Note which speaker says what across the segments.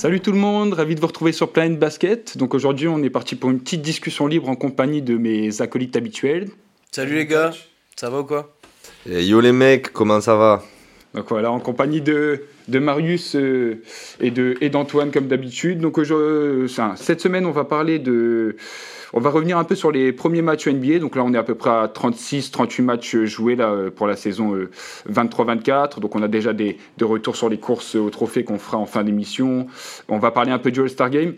Speaker 1: Salut tout le monde, ravi de vous retrouver sur Planet Basket. Donc aujourd'hui, on est parti pour une petite discussion libre en compagnie de mes acolytes habituels.
Speaker 2: Salut les gars, ça va ou quoi?
Speaker 3: Eh, Yo les mecs, comment ça va?
Speaker 1: Donc voilà, en compagnie de, de Marius euh, et de et d'Antoine comme d'habitude. Donc enfin, cette semaine, on va parler de on va revenir un peu sur les premiers matchs NBA. Donc là, on est à peu près à 36, 38 matchs joués là, euh, pour la saison euh, 23-24. Donc on a déjà des, des retours sur les courses au trophée qu'on fera en fin d'émission. On va parler un peu du All-Star Game.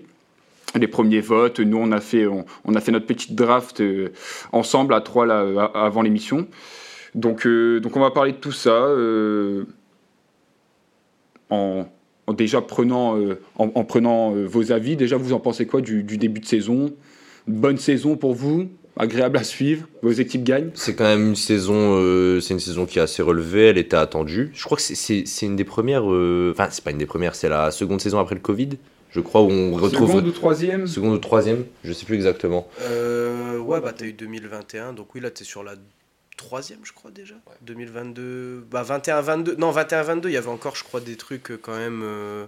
Speaker 1: Les premiers votes, nous on a fait, on, a fait notre petite draft euh, ensemble à trois là, euh, avant l'émission. Donc, euh, donc on va parler de tout ça euh, en, en déjà prenant, euh, en, en prenant euh, vos avis. Déjà, vous en pensez quoi du, du début de saison? Bonne saison pour vous? Agréable à suivre? Vos équipes gagnent?
Speaker 3: C'est quand même une saison, euh, c'est une saison qui est assez relevée, elle était attendue. Je crois que c'est- une des premières, euh, enfin c'est pas une des premières, c'est la seconde saison après le Covid, je crois, où on retrouve
Speaker 1: Seconde ou troisième?
Speaker 3: Seconde ou troisième, je sais plus exactement.
Speaker 2: euh, Ouais, bah t'as eu 2021, donc oui, là t'es sur la troisième, je crois déjà. 2022, bah 21-22, non 21-22, il y avait encore, je crois, des trucs euh, quand même. euh,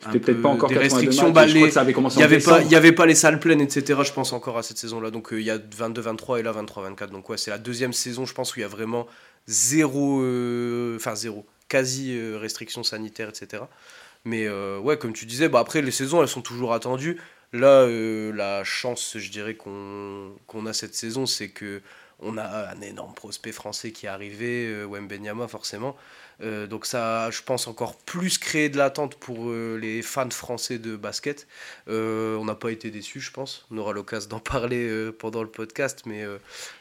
Speaker 1: C'était peut-être
Speaker 2: peu-
Speaker 1: pas encore
Speaker 2: des
Speaker 1: 82
Speaker 2: restrictions.
Speaker 1: matchs,
Speaker 2: bah,
Speaker 1: je crois
Speaker 2: les-
Speaker 1: que ça avait commencé
Speaker 2: Il n'y avait, pas, y avait pas les salles pleines, etc. Je pense encore à cette saison-là. Donc euh, il y a 22-23 et là 23-24. Donc ouais, c'est la deuxième saison, je pense, où il y a vraiment zéro, euh, enfin zéro, quasi euh, restriction sanitaire, etc. Mais euh, ouais, comme tu disais, bah, après les saisons, elles sont toujours attendues. Là, euh, la chance, je dirais, qu'on qu'on a cette saison, c'est que on a un énorme prospect français qui est arrivé, euh, Wembenyama forcément. Euh, donc ça, je pense, encore plus créer de l'attente pour euh, les fans français de basket. Euh, on n'a pas été déçus, je pense. On aura l'occasion d'en parler pendant le podcast, mais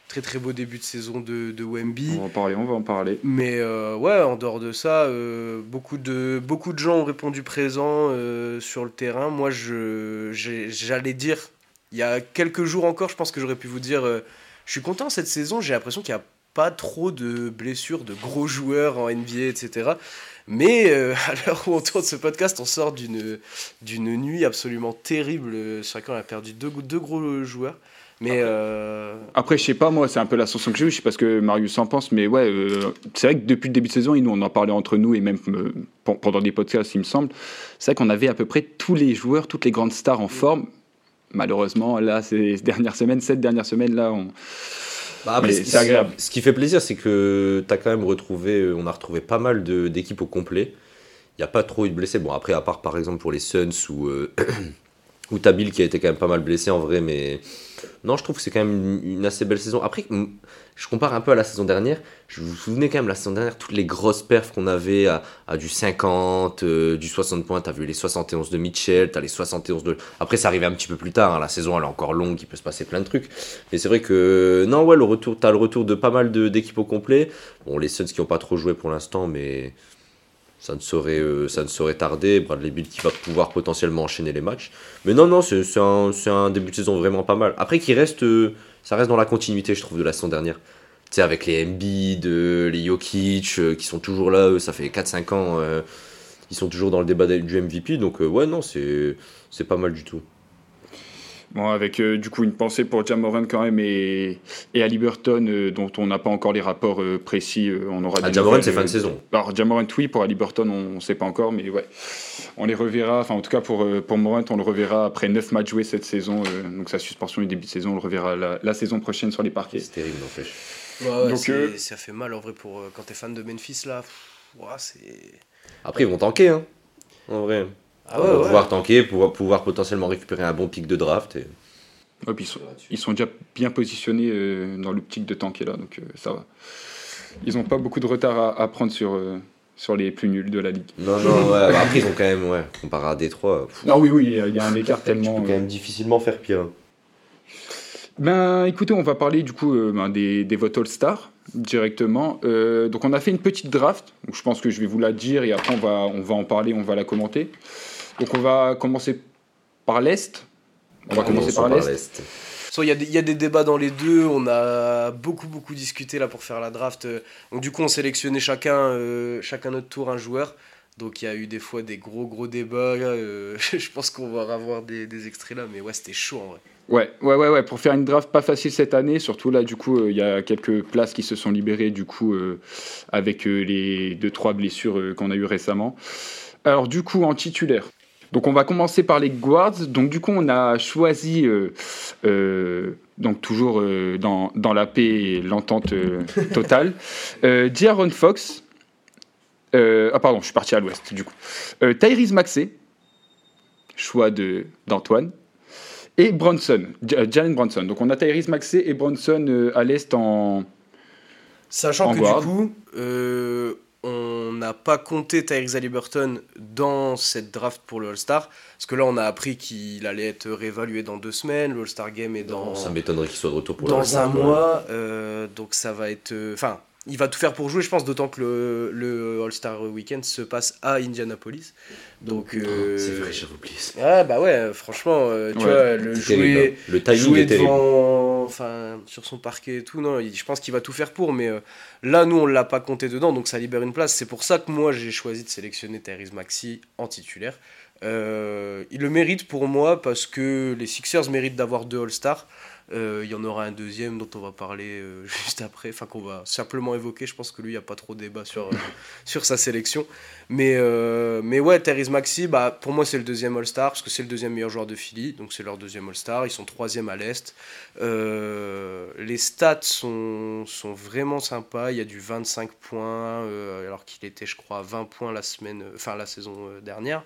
Speaker 2: très très beau début de saison de, de Wemby.
Speaker 1: On va en parler, on va en parler.
Speaker 2: Mais ouais, en dehors de ça, beaucoup, de, beaucoup de gens ont répondu présent sur le terrain. Moi, j'allais dire, il y a quelques jours encore, je pense que j'aurais pu vous dire, je suis content cette saison, j'ai l'impression qu'il n'y a pas trop de blessures de gros joueurs en NBA, etc. Mais euh, à l'heure où on tourne ce podcast, on sort d'une, d'une nuit absolument terrible. Chacun a perdu deux, deux gros joueurs. Mais euh,
Speaker 1: Après, je sais pas, moi, c'est un peu la sensation que j'ai eue. Je sais pas ce que Marius en pense, mais ouais, euh, c'est vrai que depuis le début de saison, et nous, on en parlait entre nous et même euh, pen- pendant des podcasts, il me semble. C'est vrai qu'on avait à peu près tous les joueurs, toutes les grandes stars en forme. Malheureusement, là, ces dernières semaines, cette dernière semaine, là, on...
Speaker 3: Bah, après,
Speaker 1: Mais
Speaker 3: ce-
Speaker 1: c'est agréable.
Speaker 3: Ce qui fait plaisir, c'est que tu as quand même retrouvé, euh, on a retrouvé pas mal de- d'équipes au complet. Il n'y a pas trop eu de blessés. Bon, après, à part par exemple pour les Suns ou, euh, ou Tabil qui a été quand même pas mal blessé en vrai, mais non, je trouve que c'est quand même une, une assez belle saison. Après, je compare un peu à la saison dernière. Je vous souvenez quand même la saison dernière, toutes les grosses perfs qu'on avait à, du 50, euh, du 60 points. T'as vu les 71 de Mitchell, t'as les 71 de. Après, ça arrivait un petit peu plus tard. hein. La saison, elle est encore longue, il peut se passer plein de trucs. Mais c'est vrai que non, ouais, le retour, t'as le retour de pas mal d'équipes au complet. Bon, les Suns qui n'ont pas trop joué pour l'instant, mais ça ne saurait, euh, ça ne saurait tarder. Bradley Bill qui va pouvoir potentiellement enchaîner les matchs. Mais non, non, c'est un, début de saison vraiment pas mal. Après, qui reste, euh, ça reste dans la continuité, je trouve, de la saison dernière. Tu sais, avec les Embiid, euh, les Jokic, euh, qui sont toujours là, eux, ça fait 4-5 ans, euh, ils sont toujours dans le débat du MVP. Donc, ouais, non, c'est pas mal du tout.
Speaker 1: Bon, avec euh, du coup une pensée pour Jamoran quand même et, et Ali Burton, euh, dont on n'a pas encore les rapports euh, précis. euh, on aura
Speaker 3: Ah, Jamoran, c'est fin de saison.
Speaker 1: Alors, Jamorant, oui, pour Ali Burton, on ne sait pas encore, mais ouais. On les reverra, enfin, en tout cas, pour, euh, pour Morant, on le reverra après 9 matchs joués cette saison. euh, donc, sa suspension et début de saison, on le reverra la, la saison prochaine sur les parquets.
Speaker 3: C'est terrible, n'empêche.
Speaker 2: ouais, ouais,
Speaker 1: Donc, euh,
Speaker 2: ça fait mal en vrai pour euh, quand t'es fan de Memphis là. pff, ouah, c'est.
Speaker 3: Après, ils vont tanker, hein, en vrai.
Speaker 2: Ah ouais, ouais.
Speaker 3: pouvoir tanker, pouvoir, pouvoir potentiellement récupérer un bon pic de draft. Et...
Speaker 1: Ouais, puis ils, sont, ils sont déjà bien positionnés euh, dans l'optique de tanker là, donc euh, ça va. Ils n'ont pas beaucoup de retard à, à prendre sur, euh, sur les plus nuls de la ligue.
Speaker 3: Non, non, ouais. bah après, ils ont quand même, ouais, comparé à Détroit, pff,
Speaker 1: Non, oui, oui, il y a- un écart
Speaker 3: tu peux
Speaker 1: tellement.
Speaker 3: quand même difficilement faire pire.
Speaker 1: Ben, écoutez, on va parler du coup euh, ben, des, des votes All-Star directement. Euh, donc, on a fait une petite draft. Donc, je pense que je vais vous la dire et après, on va, on va en parler, on va la commenter. Donc, on va commencer par l'Est. On va commencer par l'Est.
Speaker 2: So, Il y, a des- il y a des débats dans les deux, on a beaucoup beaucoup discuté là pour faire la draft. Euh, Donc du coup on sélectionnait chacun, euh, chacun notre tour un joueur. Donc il y a eu des fois des gros gros débats. euh, je pense qu'on va avoir des, des extraits là, mais ouais c'était chaud en vrai.
Speaker 1: Ouais, ouais, ouais, ouais, pour faire une draft pas facile cette année, surtout là, du coup, euh, il y a quelques places qui se sont libérées, du coup, euh, avec euh, les deux, trois blessures euh, qu'on a eues récemment. Alors, du coup, en titulaire, Donc on va commencer par les guards. Donc du coup on a choisi, euh, euh, donc toujours euh, dans, dans, la paix et l'entente totale, Jaron Fox. ah pardon, je suis parti à l'ouest du coup. Tyrese Maxey, choix d'Antoine. Et Bronson, Jalen Bronson. Donc on a Tyrese Maxey et Bronson à l'est en...
Speaker 2: Sachant que du coup, on n'a pas compté Tyrese Halliburton dans cette draft pour le All-Star. Parce que là, on a appris qu'il allait être réévalué dans deux semaines. Le All-Star Game est dans.
Speaker 3: ça m'étonnerait qu'il soit de retour pour
Speaker 2: Dans un mois. Euh, donc ça va être. Euh, enfin, il va tout faire pour jouer, je pense, d'autant que le, le All-Star Weekend se passe à Indianapolis. Donc, euh,
Speaker 3: c'est vrai, j'avais oublié
Speaker 2: Ah, bah ouais, franchement, euh, tu vois, le jouer,
Speaker 3: le timing
Speaker 2: devant, enfin, sur son parquet et tout, non, je pense qu'il va tout faire pour, mais euh, là, nous, on l'a pas compté dedans, donc ça libère une place. C'est pour ça que moi, j'ai choisi de sélectionner Tyrese Maxi en titulaire. il le mérite pour moi parce que les Sixers méritent d'avoir deux All-Stars. Euh, il y en aura un deuxième dont on va parler euh, juste après, enfin qu'on va simplement évoquer. Je pense que lui, il n'y a pas trop de débat sur, euh, sur sa sélection. Mais, mais ouais, Therese Maxi, bah, pour moi, c'est le deuxième All-Star parce que c'est le deuxième meilleur joueur de Philly. Donc c'est leur deuxième All-Star. Ils sont troisième à l'Est. les stats sont, sont vraiment sympas. Il y a du 25 points, alors qu'il était, je crois, 20 points la, semaine, enfin, la saison dernière.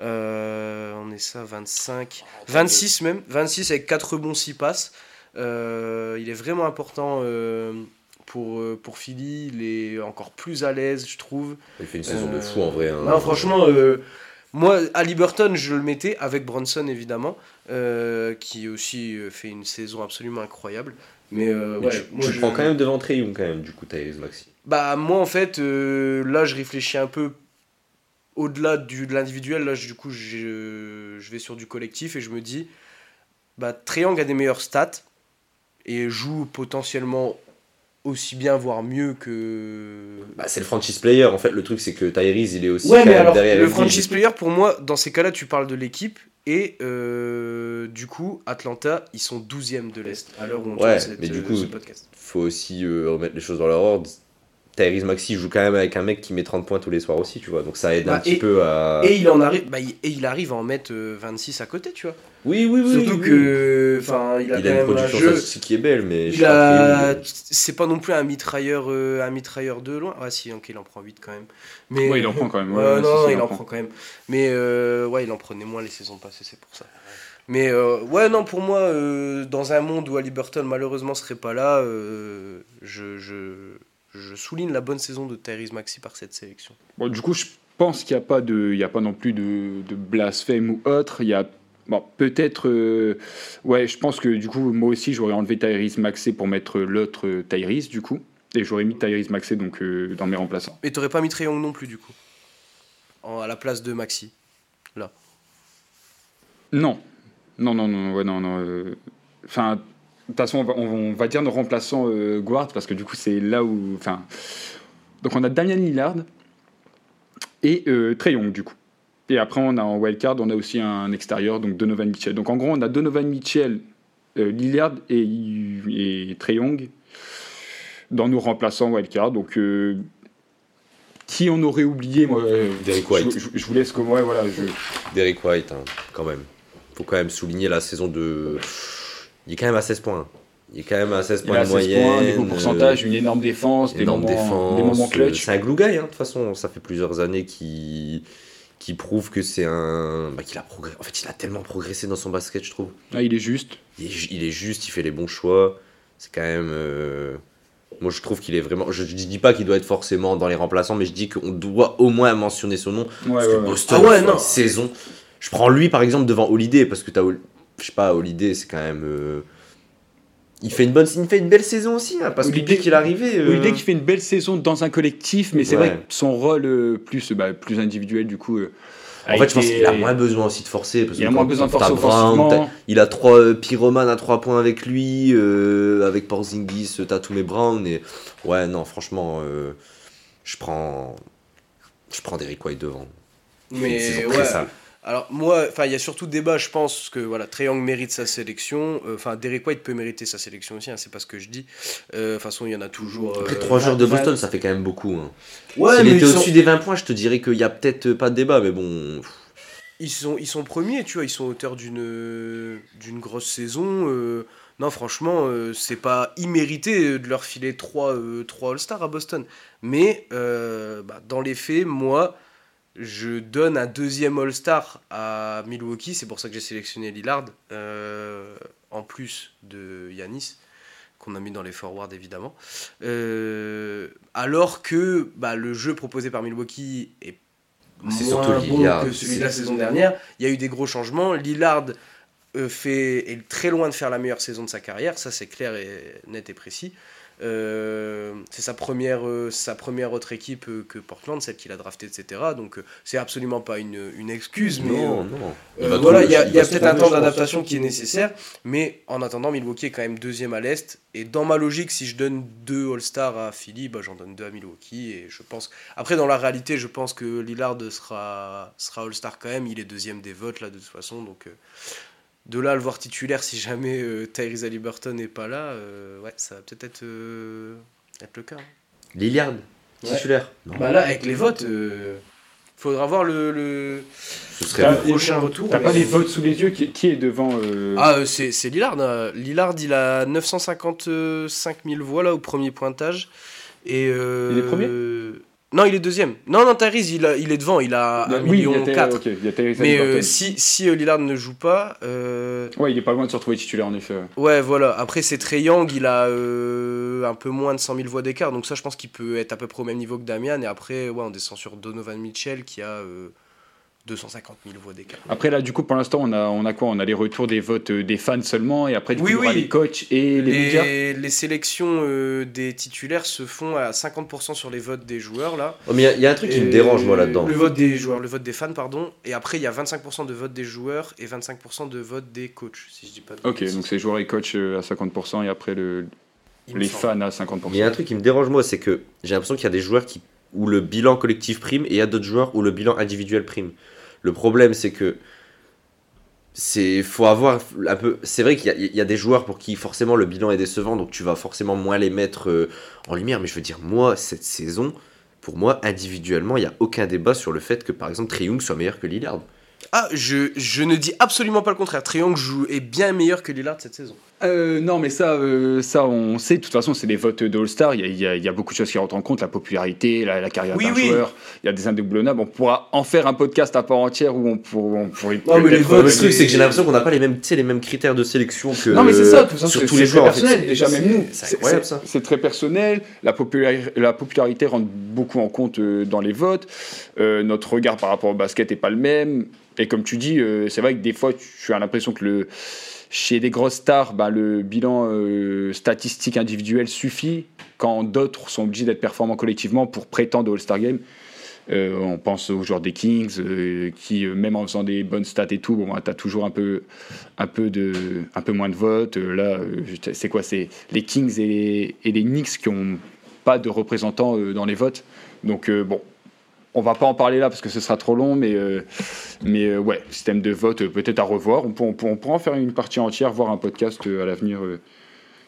Speaker 2: Euh, on est ça, 25. 26 même. 26 avec 4 bons 6 passes. Euh, il est vraiment important euh, pour, pour Philly. Il est encore plus à l'aise, je trouve.
Speaker 3: Il fait une saison de fou en vrai. Hein.
Speaker 2: Non, franchement, moi, Ali Burton, je le mettais avec Bronson évidemment, qui aussi fait une saison absolument incroyable. Mais, ouais,
Speaker 3: tu, moi, je prends quand même devant Trey quand même, du coup, Thaïs Maxi.
Speaker 2: Bah, moi, en fait, là, je réfléchis un peu au-delà de l'individuel, là, du coup, je, je, vais sur du collectif et je me dis, bah, Triangle a des meilleures stats et joue potentiellement aussi bien, voire mieux que.
Speaker 3: Bah, c'est le franchise player. En fait, le truc, c'est que Tyrese, il est aussi
Speaker 2: ouais, mais alors, derrière Le franchise player, pour moi, dans ces cas-là, tu parles de l'équipe. Et euh, du coup, Atlanta, ils sont 12e de l'Est à l'heure où on
Speaker 3: ouais, mais du coup, ce podcast. faut aussi euh, remettre les choses dans leur ordre. Tyrese Maxi joue quand même avec un mec qui met 30 points tous les soirs aussi, tu vois. Donc ça aide un bah, petit peu à.
Speaker 2: Et il, en arrive, bah, et il arrive à en mettre 26 euh, à côté, tu vois.
Speaker 3: Oui, oui,
Speaker 2: oui. Surtout que. Enfin, il a,
Speaker 3: il a une production jeu... qui est belle, mais.
Speaker 2: Il a... C'est pas non plus un mitrailleur, euh, un mitrailleur de loin. Ah, si, ok, il en prend 8 quand même.
Speaker 1: Mais... Ouais, il en prend quand même.
Speaker 2: Ouais, non, il, en prend. quand même. Mais euh, ouais, il en prenait moins les saisons passées, c'est pour ça. Mais ouais, non, pour moi, dans un monde où Ali Burton malheureusement serait pas là, je, je, je souligne la bonne saison de Tyrese Maxi par cette sélection.
Speaker 1: Bon, du coup, je pense qu'il n'y a, pas de, il y a pas non plus de, de blasphème ou autre. Il y a bon, peut-être. Euh, ouais, je pense que du coup, moi aussi, j'aurais enlevé Tyrese Maxi pour mettre l'autre Tyrese, du coup. Et j'aurais mis Tyrese Maxi donc, euh, dans mes remplaçants.
Speaker 2: Et tu n'aurais pas mis Triangle non plus, du coup? À la place de Maxi, là
Speaker 1: Non. Non, non, non, ouais, non, non. Euh, enfin. De toute façon, on va, dire nos remplaçants euh, guard parce que du coup, c'est là où. Enfin, donc on a Damian Lillard et euh, Trey Young du coup. Et après, on a en wildcard, on a aussi un extérieur, donc Donovan Mitchell. Donc en gros, on a Donovan Mitchell, euh, Lillard et, et Trey Young dans nos remplaçants wildcard. Donc euh, qui on aurait oublié moi,
Speaker 3: Derek White.
Speaker 1: Je, vous laisse comme ouais, voilà.
Speaker 3: Derek White, hein, quand même. Faut quand même souligner la saison de il est quand même à 16 points. Il est quand même à 16 points de moyenne. Points,
Speaker 1: des pourcentages, une énorme défense, des moments, défense, des moments clutch.
Speaker 3: C'est un glue guy, hein, de toute façon. Ça fait plusieurs années qu'il qui prouve que c'est un. Bah, qu'il a progressé. En fait, il a tellement progressé dans son basket, je trouve.
Speaker 1: Ah, il est juste.
Speaker 3: Il est, il est juste, il fait les bons choix. C'est quand même. Euh, moi, je trouve qu'il est vraiment. Je, ne dis pas qu'il doit être forcément dans les remplaçants, mais je dis qu'on doit au moins mentionner son nom.
Speaker 1: Ouais, parce que
Speaker 3: Boston, ah ouais, non. saison. Je prends lui, par exemple, devant Holiday, parce que tu as je sais pas, Holiday, c'est quand même. Euh, il fait une bonne, il fait une belle saison aussi, hein, parce que dès qu'il est arrivé.
Speaker 1: Euh... Holiday qui fait une belle saison dans un collectif, mais c'est vrai que son rôle euh, plus, bah, plus individuel, du coup. Euh,
Speaker 3: en fait, je pense qu'il a moins besoin aussi de forcer.
Speaker 1: Parce il a moins besoin de forcer offensivement.
Speaker 3: Il a trois pyromanes à trois points avec lui, avec Porzingis, Tatum et Brown. Et ouais, non, franchement, je prends, je prends Derrick White devant.
Speaker 2: Mais ouais. Alors moi, enfin il y a surtout débat, je pense que voilà, Young mérite sa sélection. Euh, enfin Derek White peut mériter sa sélection aussi, hein, c'est pas ce que je dis. Euh, de toute façon, il y en a toujours.
Speaker 3: Après 3 euh, joueurs de Boston, ça fait quand même beaucoup. Hein. Ouais, S'il était au-dessus des 20 points, je te dirais qu'il y a peut-être pas de débat, mais bon.
Speaker 2: ils sont, ils sont premiers, tu vois, ils sont auteurs d'une d'une grosse saison. euh, non, franchement, euh, c'est pas immérité de leur filer 3, All-Stars à Boston. Mais euh, bah, dans les faits, moi, je donne un deuxième All-Star à Milwaukee. C'est pour ça que j'ai sélectionné Lillard, euh, en plus de Yanis, qu'on a mis dans les forwards évidemment. Euh, alors que bah, le jeu proposé par Milwaukee est moins
Speaker 3: surtout
Speaker 2: bon
Speaker 3: Lillard,
Speaker 2: que celui de la saison dernière. Il y a eu des gros changements. Lillard euh, fait, est très loin de faire la meilleure saison de sa carrière, ça c'est clair et net et précis. Euh, c'est sa première, euh, sa première autre équipe euh, que Portland, celle qu'il a draftée, etc. Donc c'est absolument pas une, une excuse, mais
Speaker 3: non, non.
Speaker 2: euh, voilà, il y a,
Speaker 3: il
Speaker 2: il peut-être un temps d'adaptation qui est nécessaire, mais en attendant, Milwaukee est quand même deuxième à l'Est. Et dans ma logique, si je donne deux All-Stars à Philly, bah, j'en donne deux à Milwaukee. Et je pense. Après, dans la réalité, je pense que Lillard sera, sera All-Star quand même. Il est deuxième des votes, là, de toute façon. Donc, de là à le voir titulaire, si jamais euh, Tyrese Haliburton n'est pas là, euh, ouais, ça va peut-être être, euh, être le cas. hein.
Speaker 3: Lillard, titulaire.
Speaker 2: Bah là, avec les votes, euh, faudra voir le, le,
Speaker 3: ce serait
Speaker 1: T'as-
Speaker 2: le prochain retour.
Speaker 1: T'as pas les votes sous les yeux qui, qui est devant euh,
Speaker 2: Ah, euh, c'est c'est Lillard. euh, Lillard, il a 955 000 voix là au premier pointage. Et, euh,
Speaker 1: Il est premier?
Speaker 2: Non, il est deuxième. Non, non, Tyrese, il, a- il est devant. Il a 1
Speaker 1: oui, il y
Speaker 2: million
Speaker 1: a Ter-
Speaker 2: 4.
Speaker 1: ok, il y a Tyrese
Speaker 2: Mais euh, si, si euh, Lillard ne joue pas, euh,
Speaker 1: Ouais, il est pas loin de se retrouver titulaire en effet. ouais.
Speaker 2: voilà. Après, c'est Trey Young, il a un peu moins de 100 000 voix d'écart. Donc, ça, je pense qu'il peut être à peu près au même niveau que Damian. Et après, ouais, on descend sur Donovan Mitchell qui a 250 000 voix d'écart.
Speaker 1: Après là, du coup, pour l'instant, on a, on a quoi? On a les retours des votes euh, des fans seulement, et après, du coup,
Speaker 2: Oui,
Speaker 1: il y aura
Speaker 2: oui.
Speaker 1: les coachs et les, médias.
Speaker 2: Les, sélections euh, des titulaires se font à 50% sur les votes des joueurs là.
Speaker 3: Oh, mais il y a- il y, a un truc qui me dérange moi là-dedans.
Speaker 2: Le vote des joueurs, le vote des fans, pardon. Et après, il y a 25% de vote des joueurs et 25% de vote des coachs, si je dis pas de
Speaker 1: Ok, donc c'est joueurs et coachs euh, à 50%, et après le,
Speaker 2: Il me
Speaker 1: les fans à 50%.
Speaker 3: Mais il y a un truc qui me dérange moi, c'est que j'ai l'impression qu'il y a des joueurs qui, où le bilan collectif prime et il y a d'autres joueurs où le bilan individuel prime. Le problème c'est que c'est vrai qu'il y, a- des joueurs pour qui forcément le bilan est décevant donc tu vas forcément moins les mettre euh, en lumière mais je veux dire moi cette saison pour moi individuellement il n'y a aucun débat sur le fait que par exemple Trae Young soit meilleur que Lillard
Speaker 2: Ah, je, je ne dis absolument pas le contraire. Triangle joue est bien meilleur que Lillard cette saison.
Speaker 1: Euh, non, mais ça, euh, ça, on sait. De toute façon, c'est des votes de All-Star. Il y a, il y beaucoup de choses qui rentrent en compte, la popularité, la, la carrière
Speaker 2: Oui,
Speaker 1: d'un
Speaker 2: oui.
Speaker 1: joueur. Il y a des indéboulonnables. On pourra en faire un podcast à part entière où on, pour- on pourrait.
Speaker 2: Non, mais les votes,
Speaker 3: le
Speaker 2: c'est-
Speaker 3: truc c'est que j'ai l'impression qu'on n'a pas les mêmes tu sais, les mêmes critères de sélection que
Speaker 1: Non, mais c'est ça, tout ça,
Speaker 3: sur
Speaker 1: c'est-
Speaker 3: tous les
Speaker 1: c'est
Speaker 3: joueurs
Speaker 1: personnel. Déjà, même nous,
Speaker 3: c'est
Speaker 1: c'est
Speaker 3: incroyable
Speaker 1: c'est-
Speaker 3: ça
Speaker 1: c'est très personnel. La, populari- la popularité rentre beaucoup en compte euh, dans les votes. Euh, notre regard par rapport au basket n'est pas le même. Et comme tu dis, euh, c'est vrai que des fois, tu as l'impression que le, chez des grosses stars, bah, le bilan euh, statistique individuel suffit quand d'autres sont obligés d'être performants collectivement pour prétendre au All-Star Game. Euh, on pense aux joueurs des Kings euh, qui, même en faisant des bonnes stats et tout, bon, tu as toujours un peu, un, peu de, un peu moins de votes. Là, c'est quoi C'est les Kings et les, et les Knicks qui n'ont pas de représentants dans les votes. Donc, bon, on va pas en parler là parce que ce sera trop long, mais, euh, mais euh, ouais, système de vote euh, peut-être à revoir. On, peut- on, peut- on pourra en faire une partie entière, voir un podcast euh, à l'avenir euh,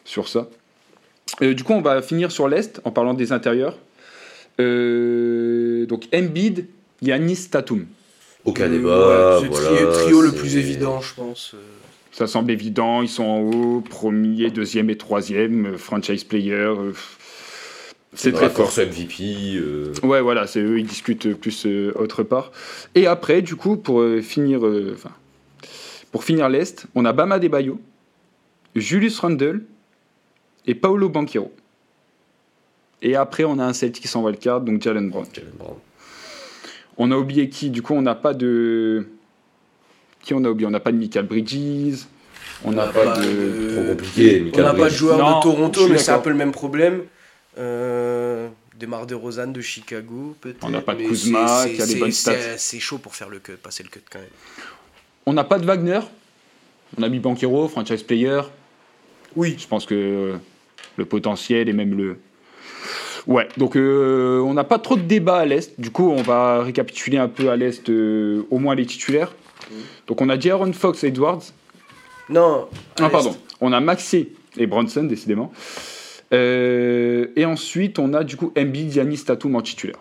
Speaker 1: sur ça. Euh, du coup, on va finir sur l'Est en parlant des intérieurs. Euh, donc Embiid, Yanis, Tatum.
Speaker 3: aucun
Speaker 2: Euh,
Speaker 3: débat
Speaker 2: ouais, c'est
Speaker 3: voilà,
Speaker 2: tri- trio le plus évident, je pense.
Speaker 1: Ça semble évident, ils sont en haut, premier, deuxième et troisième, franchise player. C'est très fort.
Speaker 3: MVP euh,
Speaker 1: Ouais, voilà, c'est eux, ils discutent plus euh, autre part. Et après, du coup, pour euh, finir, euh, enfin, pour finir l'Est, on a Bama Debayo, Julius Randle et Paolo Banquero. Et après, on a un Celtic sans wildcard, donc Jalen Brown.
Speaker 3: Jalen Brown.
Speaker 1: On a oublié qui Du coup, on n'a pas de. Qui on a oublié? On n'a pas de Michael Bridges. On n'a pas,
Speaker 2: pas
Speaker 1: de.
Speaker 2: de-
Speaker 3: trop compliqué
Speaker 2: On
Speaker 3: Michael
Speaker 2: n'a pas de joueur
Speaker 1: Non,
Speaker 2: de Toronto, mais c'est un peu le même problème. Euh, Demar de Rosanne de Chicago, peut-être.
Speaker 1: On n'a pas de Kuzma, qui a des bonnes stats.
Speaker 2: C'est chaud pour faire le cut, passer le cut quand même.
Speaker 1: On n'a pas de Wagner. On a mis Banquero, franchise player.
Speaker 2: Oui.
Speaker 1: Je pense que le potentiel et même le. Ouais, donc euh, on n'a pas trop de débat à l'Est. Du coup, on va récapituler un peu à l'Est, euh, au moins les titulaires. Donc on a Jaron Fox Edwards.
Speaker 2: Non.
Speaker 1: Ah,
Speaker 2: l'Est.
Speaker 1: pardon. On a Maxey et Bronson, décidément. Euh, et ensuite, on a du coup Embiid, Giannis, Tatum en titulaire.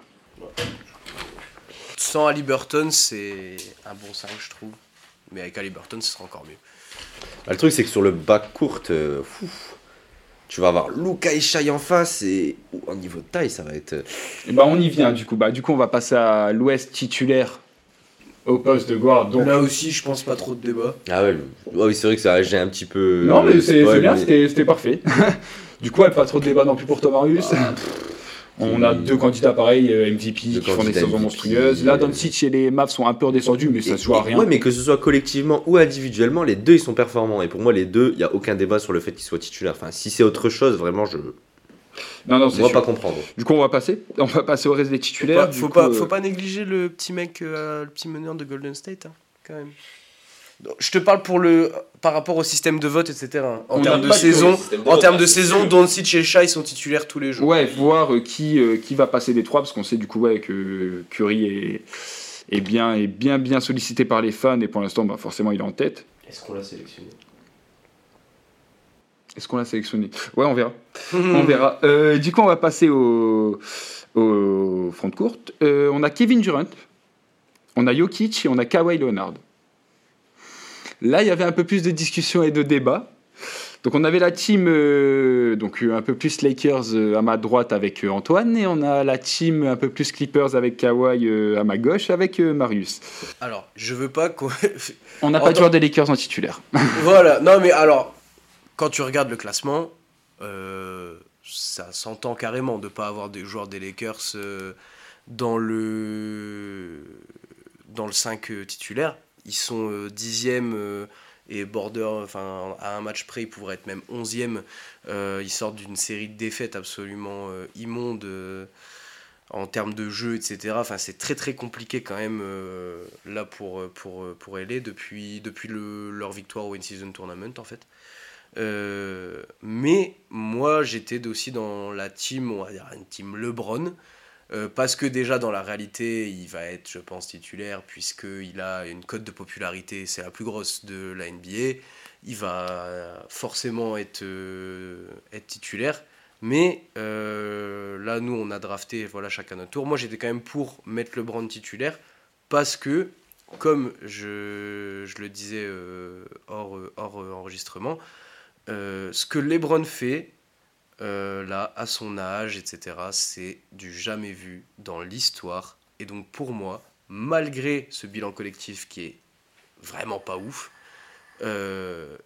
Speaker 2: Sans Halliburton, c'est un bon 5, je trouve. Mais avec Halliburton, ce sera encore mieux.
Speaker 3: Bah, le truc, c'est que sur le bac court, euh, fou, tu vas avoir Luka Ishai en face et au niveau de taille, ça va être. euh,
Speaker 1: Et bah, on y vient du coup. Bah, du coup, on va passer à l'ouest titulaire au poste de guard. Donc,
Speaker 2: Là aussi, je pense pas trop de débat.
Speaker 3: Ah ouais, ouais, oui, c'est vrai que ça j'ai un petit peu.
Speaker 1: non, mais c'est
Speaker 3: Ouais,
Speaker 1: c'est bien,
Speaker 3: mais-
Speaker 1: c'était parfait. du coup, ouais, pas trop de débat non plus pour Thomas Marius.
Speaker 3: Ah,
Speaker 1: On a deux candidats pareils, euh, MVP,
Speaker 3: Deux
Speaker 1: qui font des
Speaker 3: candidats
Speaker 1: saisons monstrueuses. Là, Doncic et les Mavs sont un peu redescendus, mais ça se joue à rien.
Speaker 3: Ouais, mais que ce soit collectivement ou individuellement, les deux ils sont performants. Et pour moi, les deux, il n'y a aucun débat sur le fait qu'ils soient titulaires. Enfin, si c'est autre chose, vraiment, je ne
Speaker 1: Non, non, sûr.
Speaker 3: pas comprendre.
Speaker 1: Du coup, on va passer. On va passer au reste des
Speaker 2: Faut
Speaker 1: titulaires.
Speaker 2: pas, faut,
Speaker 1: coup,
Speaker 2: pas,
Speaker 1: euh,
Speaker 2: faut pas négliger le petit mec, euh, le petit meneur de Golden State, hein, quand même. Je te parle pour le, par rapport au système de vote, etc. En termes de saison, en termes de saison. Doncic et Shai sont titulaires tous les jours.
Speaker 1: Ouais, voir euh, qui, euh, qui va passer des trois, parce qu'on sait du coup ouais, que Curry est, est, bien, est bien, bien sollicité par les fans, et pour l'instant, bah, forcément, il est en tête.
Speaker 2: Est-ce qu'on l'a sélectionné?
Speaker 1: Est-ce qu'on l'a sélectionné? Ouais, on verra. On verra. Euh, du coup, on va passer au, au front de courte. Euh, on a Kevin Durant, on a Jokic et on a Kawhi Leonard. Là, il y avait un peu plus de discussion et de débat. Donc, on avait la team euh, donc euh, un peu plus Lakers euh, à ma droite avec euh, Antoine, et on a la team un peu plus Clippers avec Kawhi à ma gauche avec Marius.
Speaker 2: Alors, je veux pas qu'on.
Speaker 1: On n'a pas de joueur des Lakers en titulaire.
Speaker 2: voilà, non mais alors, quand tu regardes le classement, ça s'entend carrément de ne pas avoir des joueurs des Lakers dans le dans le 5 euh, titulaire. Ils sont euh, dixième euh, et border, enfin à un match près, ils pourraient être même onzième. Euh, ils sortent d'une série de défaites absolument euh, immonde en termes de jeu, etc. Enfin, c'est très très compliqué quand même là pour, pour, pour LA depuis, depuis le, leur victoire au In-Season Tournament en fait. Mais moi j'étais aussi dans la team, on va dire une team LeBron, euh, parce que déjà dans la réalité il va être je pense titulaire puisqu'il a une cote de popularité, c'est la plus grosse de la NBA, il va forcément être, euh, titulaire. Mais euh, là, nous, on a drafté voilà, chacun notre tour. Moi, j'étais quand même pour mettre LeBron titulaire parce que, comme je, le disais hors, hors enregistrement, ce que LeBron fait, euh, là, à son âge, etc., c'est du jamais vu dans l'histoire. Et donc, pour moi, malgré ce bilan collectif qui est vraiment pas ouf, euh,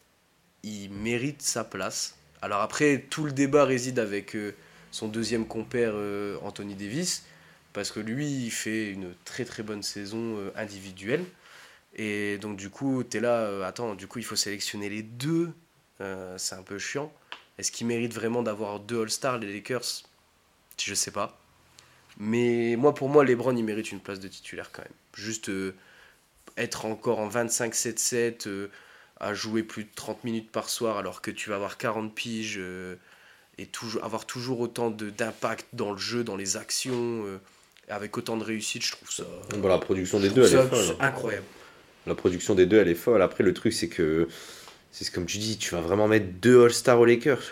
Speaker 2: il mérite sa place. Alors après, tout le débat réside avec euh, son deuxième compère Anthony Davis, parce que lui, il fait une très très bonne saison individuelle. Et donc du coup, tu es là, attends, du coup, il faut sélectionner les deux. C'est un peu chiant. Est-ce qu'ils méritent vraiment d'avoir deux All-Stars, les Lakers? Je sais pas. Mais moi, pour moi, LeBron, il mérite une place de titulaire quand même. Juste euh, être encore en 25-7-7, euh, à jouer plus de 30 minutes par soir alors que tu vas avoir 40 piges euh, et toujours, avoir toujours autant d'impact dans le jeu, dans les actions, avec autant de réussite, je trouve ça,
Speaker 3: Bon, la production des deux, elle est folle.
Speaker 2: incroyable.
Speaker 3: La production des deux, elle est folle. Après, le truc, c'est que. C'est comme tu dis, tu vas vraiment mettre deux All-Stars aux Lakers.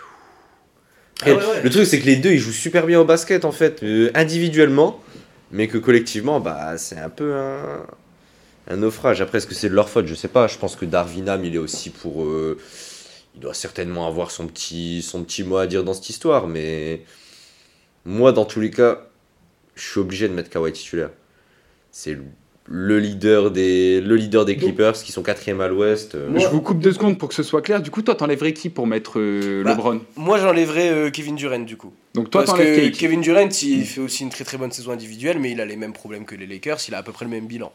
Speaker 3: Après,
Speaker 2: Ah ouais, ouais.
Speaker 3: Le truc, c'est que les deux, ils jouent super bien au basket, en fait, euh, individuellement, mais que collectivement, bah, c'est un peu un, un naufrage. Après, est-ce que c'est de leur faute? Je sais pas. Je pense que Darvinam, il est aussi pour. euh, il doit certainement avoir son petit, son petit mot à dire dans cette histoire, mais moi, dans tous les cas, je suis obligé de mettre Kawhi titulaire. C'est le- le leader des, le leader des Clippers qui sont quatrième à l'ouest. euh,
Speaker 1: Je vous coupe deux secondes pour que ce soit clair. Du coup, toi, t'enlèverais qui pour mettre euh,
Speaker 2: Bah,
Speaker 1: LeBron
Speaker 2: Moi, j'enlèverais euh, Kevin Durant du coup.
Speaker 1: Donc toi,
Speaker 2: Parce que
Speaker 1: Kate.
Speaker 2: Kevin Durant, il fait aussi une très très bonne saison individuelle, mais il a les mêmes problèmes que les Lakers, il a à peu près le même bilan.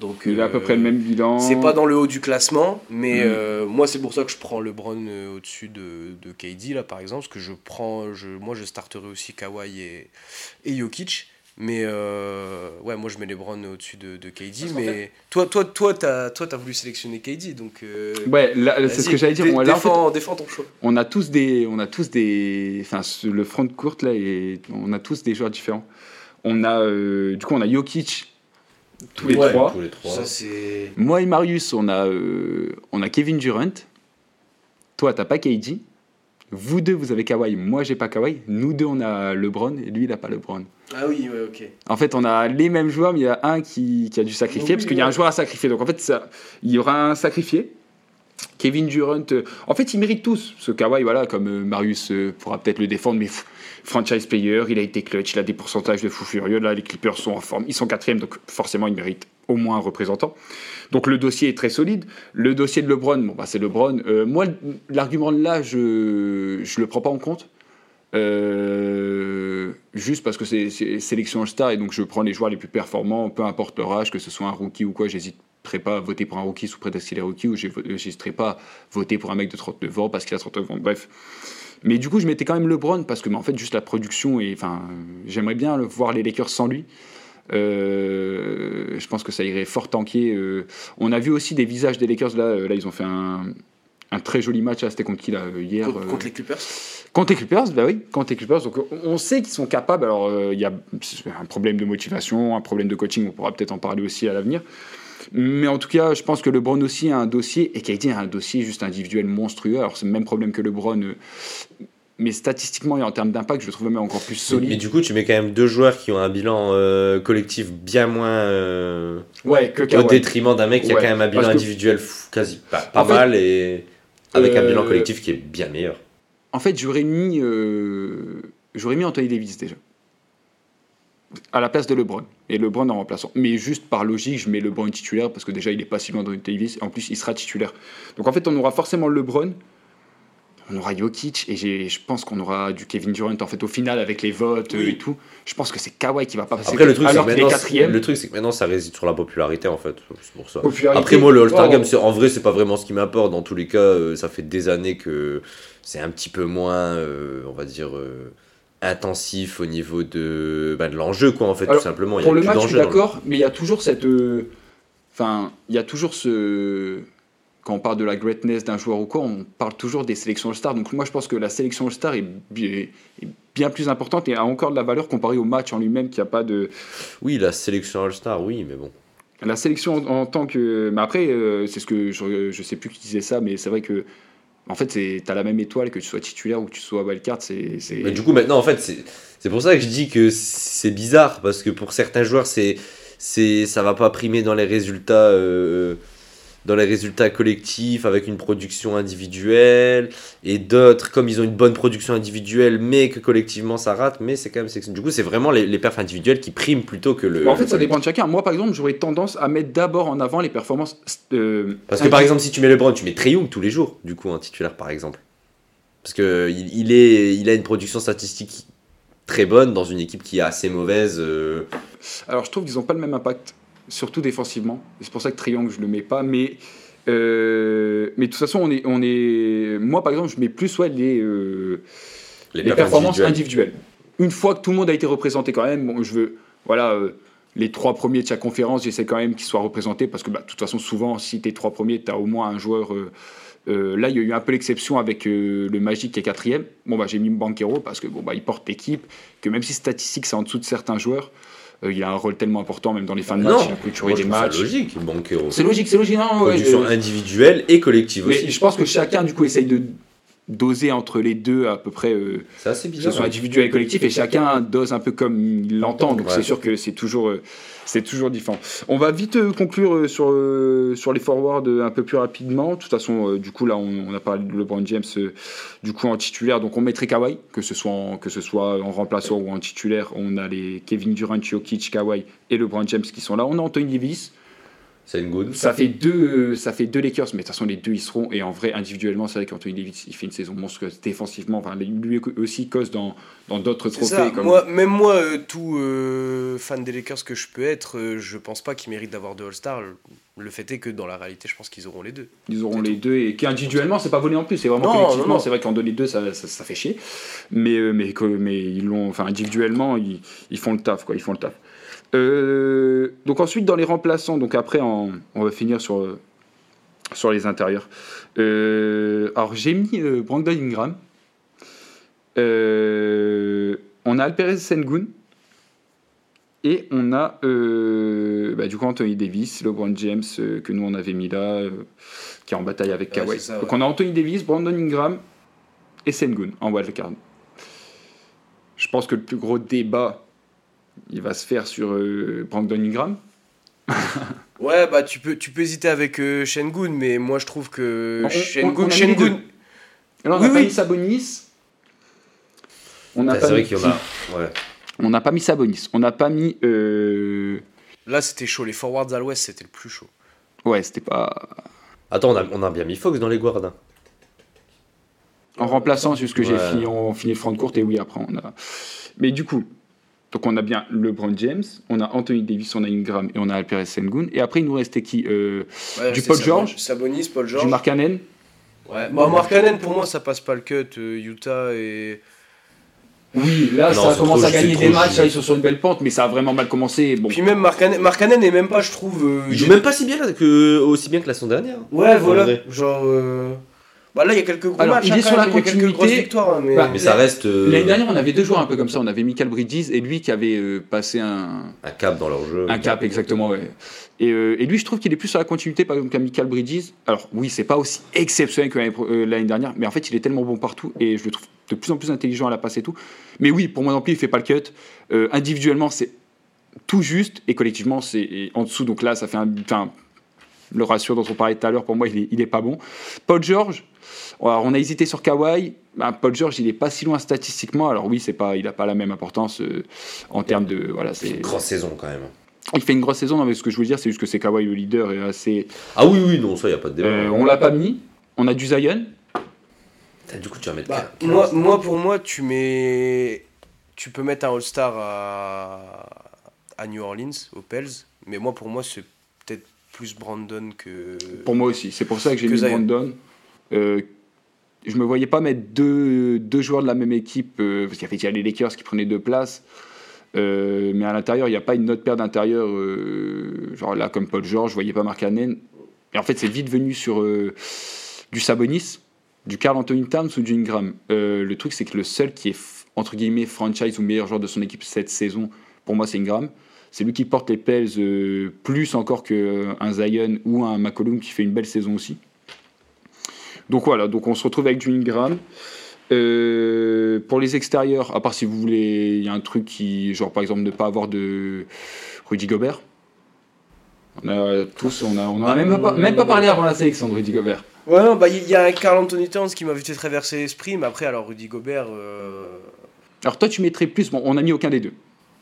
Speaker 2: Donc,
Speaker 1: Il a à peu près le même bilan.
Speaker 2: C'est pas dans le haut du classement, mais
Speaker 1: Mm.
Speaker 2: euh, moi c'est pour ça que je prends LeBron euh, au-dessus de, de KD là par exemple, parce que je prends, je, moi je starterai aussi Kawhi et, et Jokic, mais euh, ouais moi je mets LeBron au-dessus de, de KD, mais toi toi toi t'as toi t'as voulu sélectionner KD donc euh,
Speaker 1: Ouais, là, c'est ce que j'allais dire.
Speaker 2: dé-
Speaker 1: Moi, là, en fait,
Speaker 2: défends, défends ton choix.
Speaker 1: on a tous des, on a tous des, enfin, le front de courte là, et on a tous des joueurs différents. On a, euh, du coup, on a Jokic, tous les
Speaker 2: Ouais.
Speaker 1: trois.
Speaker 3: tous les trois.
Speaker 2: Ça c'est
Speaker 1: Moi et Marius, on a, euh, on a Kevin Durant. Toi, t'as pas KD. Vous deux, vous avez Kawhi, moi j'ai pas Kawhi. Nous deux, on a LeBron et lui, il a pas LeBron.
Speaker 2: Ah oui, ouais, ok.
Speaker 1: En fait, on a les mêmes joueurs, mais il y a un qui, qui a dû sacrifier,
Speaker 2: Oui,
Speaker 1: parce qu'il y a un joueur à sacrifier. Donc en fait, ça, il y aura un sacrifié. Kevin Durant, euh, en fait, ils méritent tous. Ce Kawhi, voilà, comme euh, Marius euh, pourra peut-être le défendre, mais pff, franchise player, il a été clutch, il a des pourcentages de fou furieux. Là, les Clippers sont en forme, ils sont quatrième, donc forcément, ils méritent au moins un représentant. Donc le dossier est très solide. Le dossier de LeBron, bon, bah, c'est LeBron. Euh, moi, l'argument là, je je le prends pas en compte. Euh, juste parce que c'est sélection All-Star et donc je prends les joueurs les plus performants, peu importe leur âge, que ce soit un rookie ou quoi, j'hésiterai pas à voter pour un rookie sous prétexte qu'il est rookie ou j'hésiterai pas à voter pour un mec de 39 ans parce qu'il a 39 ans, bref. Mais du coup, je mettais quand même LeBron parce que mais en fait, juste la production et enfin, j'aimerais bien le- voir les Lakers sans lui. Euh, je pense que ça irait fort tanker. euh. on a vu aussi des visages des Lakers là, euh, là ils ont fait un, un très joli match. C'était contre qui là euh, hier
Speaker 2: Contre, contre les Clippers
Speaker 1: Contre les Clippers, bah oui, contre les Clippers. Donc on- sait qu'ils sont capables. Alors il y a un problème de motivation, un problème de coaching. On pourra peut-être en parler aussi à l'avenir. Mais en tout cas, je pense que LeBron aussi a un dossier et KD a un dossier juste individuel monstrueux. Alors c'est le même problème que LeBron, euh, mais statistiquement et en termes d'impact, je le trouve même encore plus
Speaker 3: Mais
Speaker 1: solide.
Speaker 3: du coup, tu mets quand même deux joueurs qui ont un bilan euh, collectif bien moins euh,
Speaker 1: Ouais, que
Speaker 3: au détriment d'un mec qui a quand même un bilan individuel fou- quasi pas, pas
Speaker 1: En fait,
Speaker 3: mal et avec un
Speaker 1: euh,
Speaker 3: bilan collectif qui est bien meilleur.
Speaker 1: En fait, j'aurais mis, euh, j'aurais mis Anthony Davis déjà. À la place de LeBron. Et LeBron en remplaçant. Mais juste par logique, je mets LeBron titulaire parce que déjà, il est pas si loin d'Anthony Davis. En plus, il sera titulaire. Donc en fait, on aura forcément LeBron. On aura Jokic et je pense qu'on aura du Kevin Durant en fait au final avec les votes euh,
Speaker 2: Oui.
Speaker 1: et tout. Je pense que c'est Kawhi qui va pas passer.
Speaker 3: Après, le truc, c'est que maintenant,
Speaker 1: quatrième.
Speaker 3: le truc, c'est que maintenant, ça réside sur la popularité en fait. C'est pour ça.
Speaker 1: Popularité.
Speaker 3: Après, moi, le All-Star
Speaker 1: Oh.
Speaker 3: Game, c'est- en vrai, c'est pas vraiment ce qui m'importe. Dans tous les cas, euh, ça fait des années que c'est un petit peu moins, euh, on va dire, euh, intensif au niveau de, bah, de l'enjeu, quoi, en fait,
Speaker 1: Alors,
Speaker 3: tout simplement. Il y a
Speaker 1: Pour le match, je suis d'accord, mais il y a toujours cette. euh, Enfin, il y a toujours ce. Quand on parle de la greatness d'un joueur ou quoi, on parle toujours des sélections All-Star. Donc moi, je pense que la sélection All-Star est, bi- est bien plus importante et a encore de la valeur comparée au match en lui-même, qui a pas de.
Speaker 3: Oui, la sélection All-Star, oui, mais bon.
Speaker 1: La sélection en, en tant que. Mais après, euh, c'est ce que. Je, je sais plus qui disait ça, mais c'est vrai que. En fait, tu as la même étoile que tu sois titulaire ou que tu sois wildcard. C'est. c'est-
Speaker 3: Mais du coup, maintenant, en fait, c'est c'est pour ça que je dis que c'est bizarre, parce que pour certains joueurs, c'est c'est ça va pas primer dans les résultats. euh, dans les résultats collectifs avec une production individuelle et d'autres comme ils ont une bonne production individuelle mais que collectivement ça rate mais c'est quand même c'est- du coup c'est vraiment les, les perfs individuels qui priment plutôt que le
Speaker 1: en fait,
Speaker 3: le
Speaker 1: ça dépend de chacun. Moi, par exemple, j'aurais tendance à mettre d'abord en avant les performances. euh,
Speaker 3: Parce que par exemple, si tu mets LeBron, tu mets Trey Young tous les jours, du coup, un titulaire par exemple. Parce que il, il est, il a une production statistique très bonne dans une équipe qui est assez mauvaise. euh,
Speaker 1: Alors, je trouve qu'ils n'ont pas le même impact, surtout défensivement. C'est pour ça que Triangle, je le mets pas. Mais, euh, mais de toute façon, on est, on est. Moi, par exemple, je mets plus ouais, les, euh, les, performances
Speaker 3: individuelles.
Speaker 1: individuelles. Une fois que tout le monde a été représenté, quand même, bon, je veux. Voilà. euh, les trois premiers de chaque conférence, j'essaie quand même qu'ils soient représentés parce que bah, de toute façon, souvent, si tu es trois premiers, tu as au moins un joueur. euh, là, il y a eu un peu l'exception avec euh, le Magic qui est quatrième. Bon, bah, j'ai mis Banquero parce que bon, bah, il porte l'équipe, que même si statistique c'est en dessous de certains joueurs, euh, il a un rôle tellement important, même dans les fins de match,
Speaker 3: Non,
Speaker 1: il a clôturé des matchs.
Speaker 3: logique, Banquero.
Speaker 1: C'est logique, c'est logique. Non, ouais,
Speaker 3: Production
Speaker 1: euh,
Speaker 3: individuelle et collective
Speaker 1: mais
Speaker 3: aussi.
Speaker 1: je pense que chacun, du coup, essaye de doser entre les deux à peu près, euh, que ce soit individuel et collectif, et chacun dose un peu comme il l'entend. Donc
Speaker 3: Ouais.
Speaker 1: c'est sûr que c'est toujours, euh, c'est toujours différent. On va vite euh, conclure euh, sur, euh, sur les forwards euh, un peu plus rapidement. De toute façon, euh, du coup, là, on, on a parlé de LeBron James, euh, du coup, en titulaire. Donc on mettrait Kawhi, que ce soit en, que ce soit en remplaçant ou en titulaire. On a les Kevin Durant, Jokic, Kawhi et LeBron James qui sont là. On a Anthony Davis.
Speaker 3: C'est une good.
Speaker 1: Ça fait deux, ça fait deux Lakers, mais de toute façon les deux ils seront. Et en vrai, individuellement, c'est vrai qu'Anthony Davis il fait une saison monstrueuse défensivement. Enfin, lui aussi cause dans dans d'autres trophées.
Speaker 2: ça.
Speaker 1: comme-
Speaker 2: Moi, même moi, euh, tout euh, fan des Lakers que je peux être, euh, je pense pas qu'ils méritent d'avoir deux All-Stars. Le- Le fait est que dans la réalité, je pense qu'ils auront les deux.
Speaker 1: Ils auront les deux et qu'individuellement c'est pas volé en plus, c'est vraiment
Speaker 2: Non,
Speaker 1: collectivement. C'est vrai qu'en donner deux ça, ça, ça fait chier, mais euh, mais que- mais ils l'ont, enfin individuellement ils, ils font le taf quoi, ils font le taf. Euh, donc ensuite dans les remplaçants, donc après en- on va finir sur sur les intérieurs. Euh, alors j'ai mis euh, Brandon Ingram. On a Alperez Sengun. Et on a bah, du coup Anthony Davis, LeBron James que nous on avait mis là, qui est en bataille avec
Speaker 2: Ouais,
Speaker 1: Kawhi. Donc on a Anthony Davis, Brandon Ingram et Sengun en wildcard. Je pense que le plus gros débat, il va se faire sur euh, Brandon Ingram.
Speaker 2: Ouais, bah tu peux, tu peux hésiter avec euh, Shengun, mais moi je trouve que
Speaker 1: On-
Speaker 2: Shengun,
Speaker 1: on
Speaker 2: Shengun-.
Speaker 1: Alors, on
Speaker 2: Oui,
Speaker 1: n'a pas
Speaker 2: oui.
Speaker 1: mis Sabonis. On n'a
Speaker 3: Ah,
Speaker 1: pas
Speaker 3: C'est vrai
Speaker 1: mis
Speaker 3: qu'il y en a. Ouais.
Speaker 1: On n'a pas mis Sabonis. On n'a pas mis. euh,
Speaker 2: là c'était chaud. Les forwards à l'ouest c'était le plus chaud.
Speaker 1: Ouais, c'était pas.
Speaker 3: Attends, on a, on a bien mis Fox dans les guards. hein.
Speaker 1: En remplaçant, c'est juste que j'ai fini, on finit le front de courte et oui, après on a. Mais du coup, donc on a bien LeBron James, on a Anthony Davis, on a Ingram et on a Alperes Sengun. Et après, il nous restait qui euh,
Speaker 2: Ouais,
Speaker 1: Du Paul George
Speaker 2: Sabonis, Paul George.
Speaker 1: Du Markkanen
Speaker 2: Ouais. Bah, Markkanen, pour moi, ça passe pas le cut. euh, Utah et.
Speaker 1: Oui, là,
Speaker 3: Non,
Speaker 1: ça commence à gagner des matchs, là, ils sont sur une belle pente, mais ça a vraiment mal commencé. Bon,
Speaker 2: Puis même Markkanen, Markkanen est même pas, je trouve. euh,
Speaker 3: Il joue même pas si bien que, aussi bien que la saison dernière.
Speaker 2: Ouais, voilà. Genre. euh, Bah là, il y a quelques gros
Speaker 1: Alors,
Speaker 2: matchs.
Speaker 1: il
Speaker 2: hein,
Speaker 1: est
Speaker 2: quand
Speaker 1: sur la
Speaker 2: même, il y a quelques grosses
Speaker 1: continuité.
Speaker 2: victoires. hein, mais...
Speaker 1: Bah,
Speaker 3: Mais ça reste euh,
Speaker 1: L'année dernière, on avait deux joueurs un peu comme ça. On avait Michael Bridges et lui qui avait euh, passé un,
Speaker 3: un cap dans leur jeu.
Speaker 1: un cap, exactement. Ouais. Et, euh, et lui, je trouve qu'il est plus sur la continuité, par exemple, qu'un Michael Bridges. Alors, oui, c'est pas aussi exceptionnel que l'année dernière, mais en fait, il est tellement bon partout et je le trouve de plus en plus intelligent à la passe et tout. Mais oui, pour moi non plus, il fait pas le cut. Euh, individuellement, c'est tout juste et collectivement, c'est en dessous. Donc là, ça fait un. Le ratio dont on parlait tout à l'heure, pour moi, il est, il est pas bon. Paul George, alors, on a hésité sur Kawhi. Ben, Paul George, il est pas si loin statistiquement. Alors oui, c'est pas, il a pas la même importance euh, en termes de, voilà, c'est.
Speaker 3: Une grosse saison quand même.
Speaker 1: Il fait une grosse saison. Non, mais ce que je veux dire, c'est juste que c'est Kawhi le leader et assez.
Speaker 3: Ah oui, oui, non, ça, y a pas de débat.
Speaker 1: Euh, on l'a pas mis. On a du Zion.
Speaker 3: Du coup, tu vas mettre
Speaker 2: Bah, moi, pour moi, tu mets. Tu peux mettre un All-Star à... à New Orleans, aux Pels. Mais moi, pour moi, c'est peut-être plus Brandon que.
Speaker 1: Pour moi aussi. C'est pour ça que j'ai mis
Speaker 2: Zion.
Speaker 1: Brandon. Euh, je me voyais pas mettre deux, deux joueurs de la même équipe euh, parce qu'il y avait déjà les Lakers qui prenaient deux places. Euh, mais à l'intérieur, il n'y a pas une autre paire d'intérieur, euh, genre là comme Paul George, je voyais pas Mark Cannon. Et en fait, c'est vite venu sur euh, du Sabonis, du Carl Anthony Towns ou du Ingram. Le truc, c'est que le seul qui est entre guillemets franchise ou meilleur joueur de son équipe cette saison, pour moi, c'est Ingram. C'est lui qui porte les Pels euh, plus encore qu'un Zion ou un McCollum qui fait une belle saison aussi. Donc voilà, donc on se retrouve avec du Ingram. Euh, pour les extérieurs, à part si vous voulez, il y a un truc qui, genre par exemple, ne pas avoir de Rudy Gobert. On a tous, on a, on a même, pas, même pas parlé avant la sélection de Rudy Gobert.
Speaker 2: Ouais, non, bah, il y a un Carl Anthony Towns qui m'a vite fait traverser l'esprit. Mais après, alors, Rudy Gobert. euh,
Speaker 1: Alors toi, tu mettrais plus, bon, on a mis aucun des deux.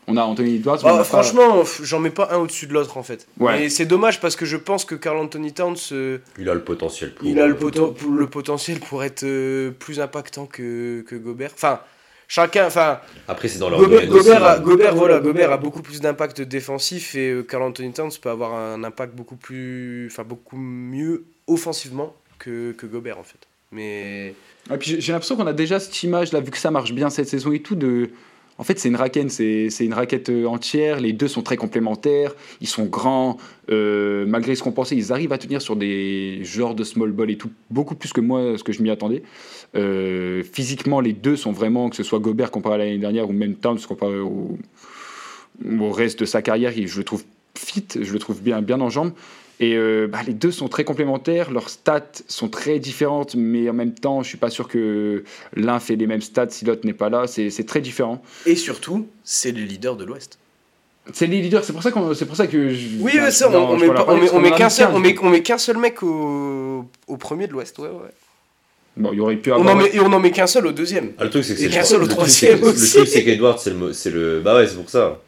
Speaker 1: On a Anthony Edwards. mais
Speaker 2: bah,
Speaker 1: on a pas-
Speaker 2: franchement, j'en mets pas un au-dessus de l'autre en fait.
Speaker 1: Ouais.
Speaker 2: Mais c'est dommage parce que je pense que Carl Anthony Towns, euh,
Speaker 3: Il a le potentiel pour.
Speaker 2: il a le, poten- pour- le potentiel pour être euh, plus impactant que, que Gobert. Enfin, chacun. Enfin,
Speaker 3: Après, c'est dans leur
Speaker 2: Gobert,
Speaker 3: aussi,
Speaker 2: Gobert, a. Gobert, voilà, Gobert a beaucoup plus d'impact défensif et euh, Carl Anthony Towns peut avoir un impact beaucoup plus, enfin beaucoup mieux offensivement que, que Gobert en fait. Mais
Speaker 1: Et puis j'ai- j'ai l'impression qu'on a déjà cette image là, vu que ça marche bien cette saison et tout, de. En fait, c'est une raquette, euh, entière. Les deux sont très complémentaires. Ils sont grands. euh, malgré ce qu'on pensait, ils arrivent à tenir sur des genres de small ball et tout, beaucoup plus que moi, ce que je m'y attendais. Euh, physiquement, les deux sont vraiment, que ce soit Gobert comparé à l'année dernière ou même Towns comparé au, au reste de sa carrière, je le trouve fit, je le trouve bien, bien en jambes. Et euh, bah, les deux sont très complémentaires, leurs stats sont très différentes, mais en même temps, je suis pas sûr que l'un fait les mêmes stats si l'autre n'est pas là. C'est très différent.
Speaker 2: et surtout, c'est le leader de l'Ouest.
Speaker 1: C'est les leaders, c'est pour ça qu'on- c'est pour ça que je.
Speaker 2: Oui, ouais, ça, on,
Speaker 1: non,
Speaker 2: on met, pas- on met, on qu'un seul,
Speaker 1: 15.
Speaker 2: on met, on met qu'un seul mec au, au premier de l'Ouest, ouais, ouais.
Speaker 1: Bon, il y aurait pu
Speaker 2: On
Speaker 1: avoir.
Speaker 2: en met, et on en met qu'un seul au deuxième.
Speaker 3: Ah, le truc, c'est que c'est
Speaker 2: qu'un seul au troisième aussi.
Speaker 3: Le truc, c'est qu'Edward, c'est le, c'est le. Bah ouais, c'est pour ça.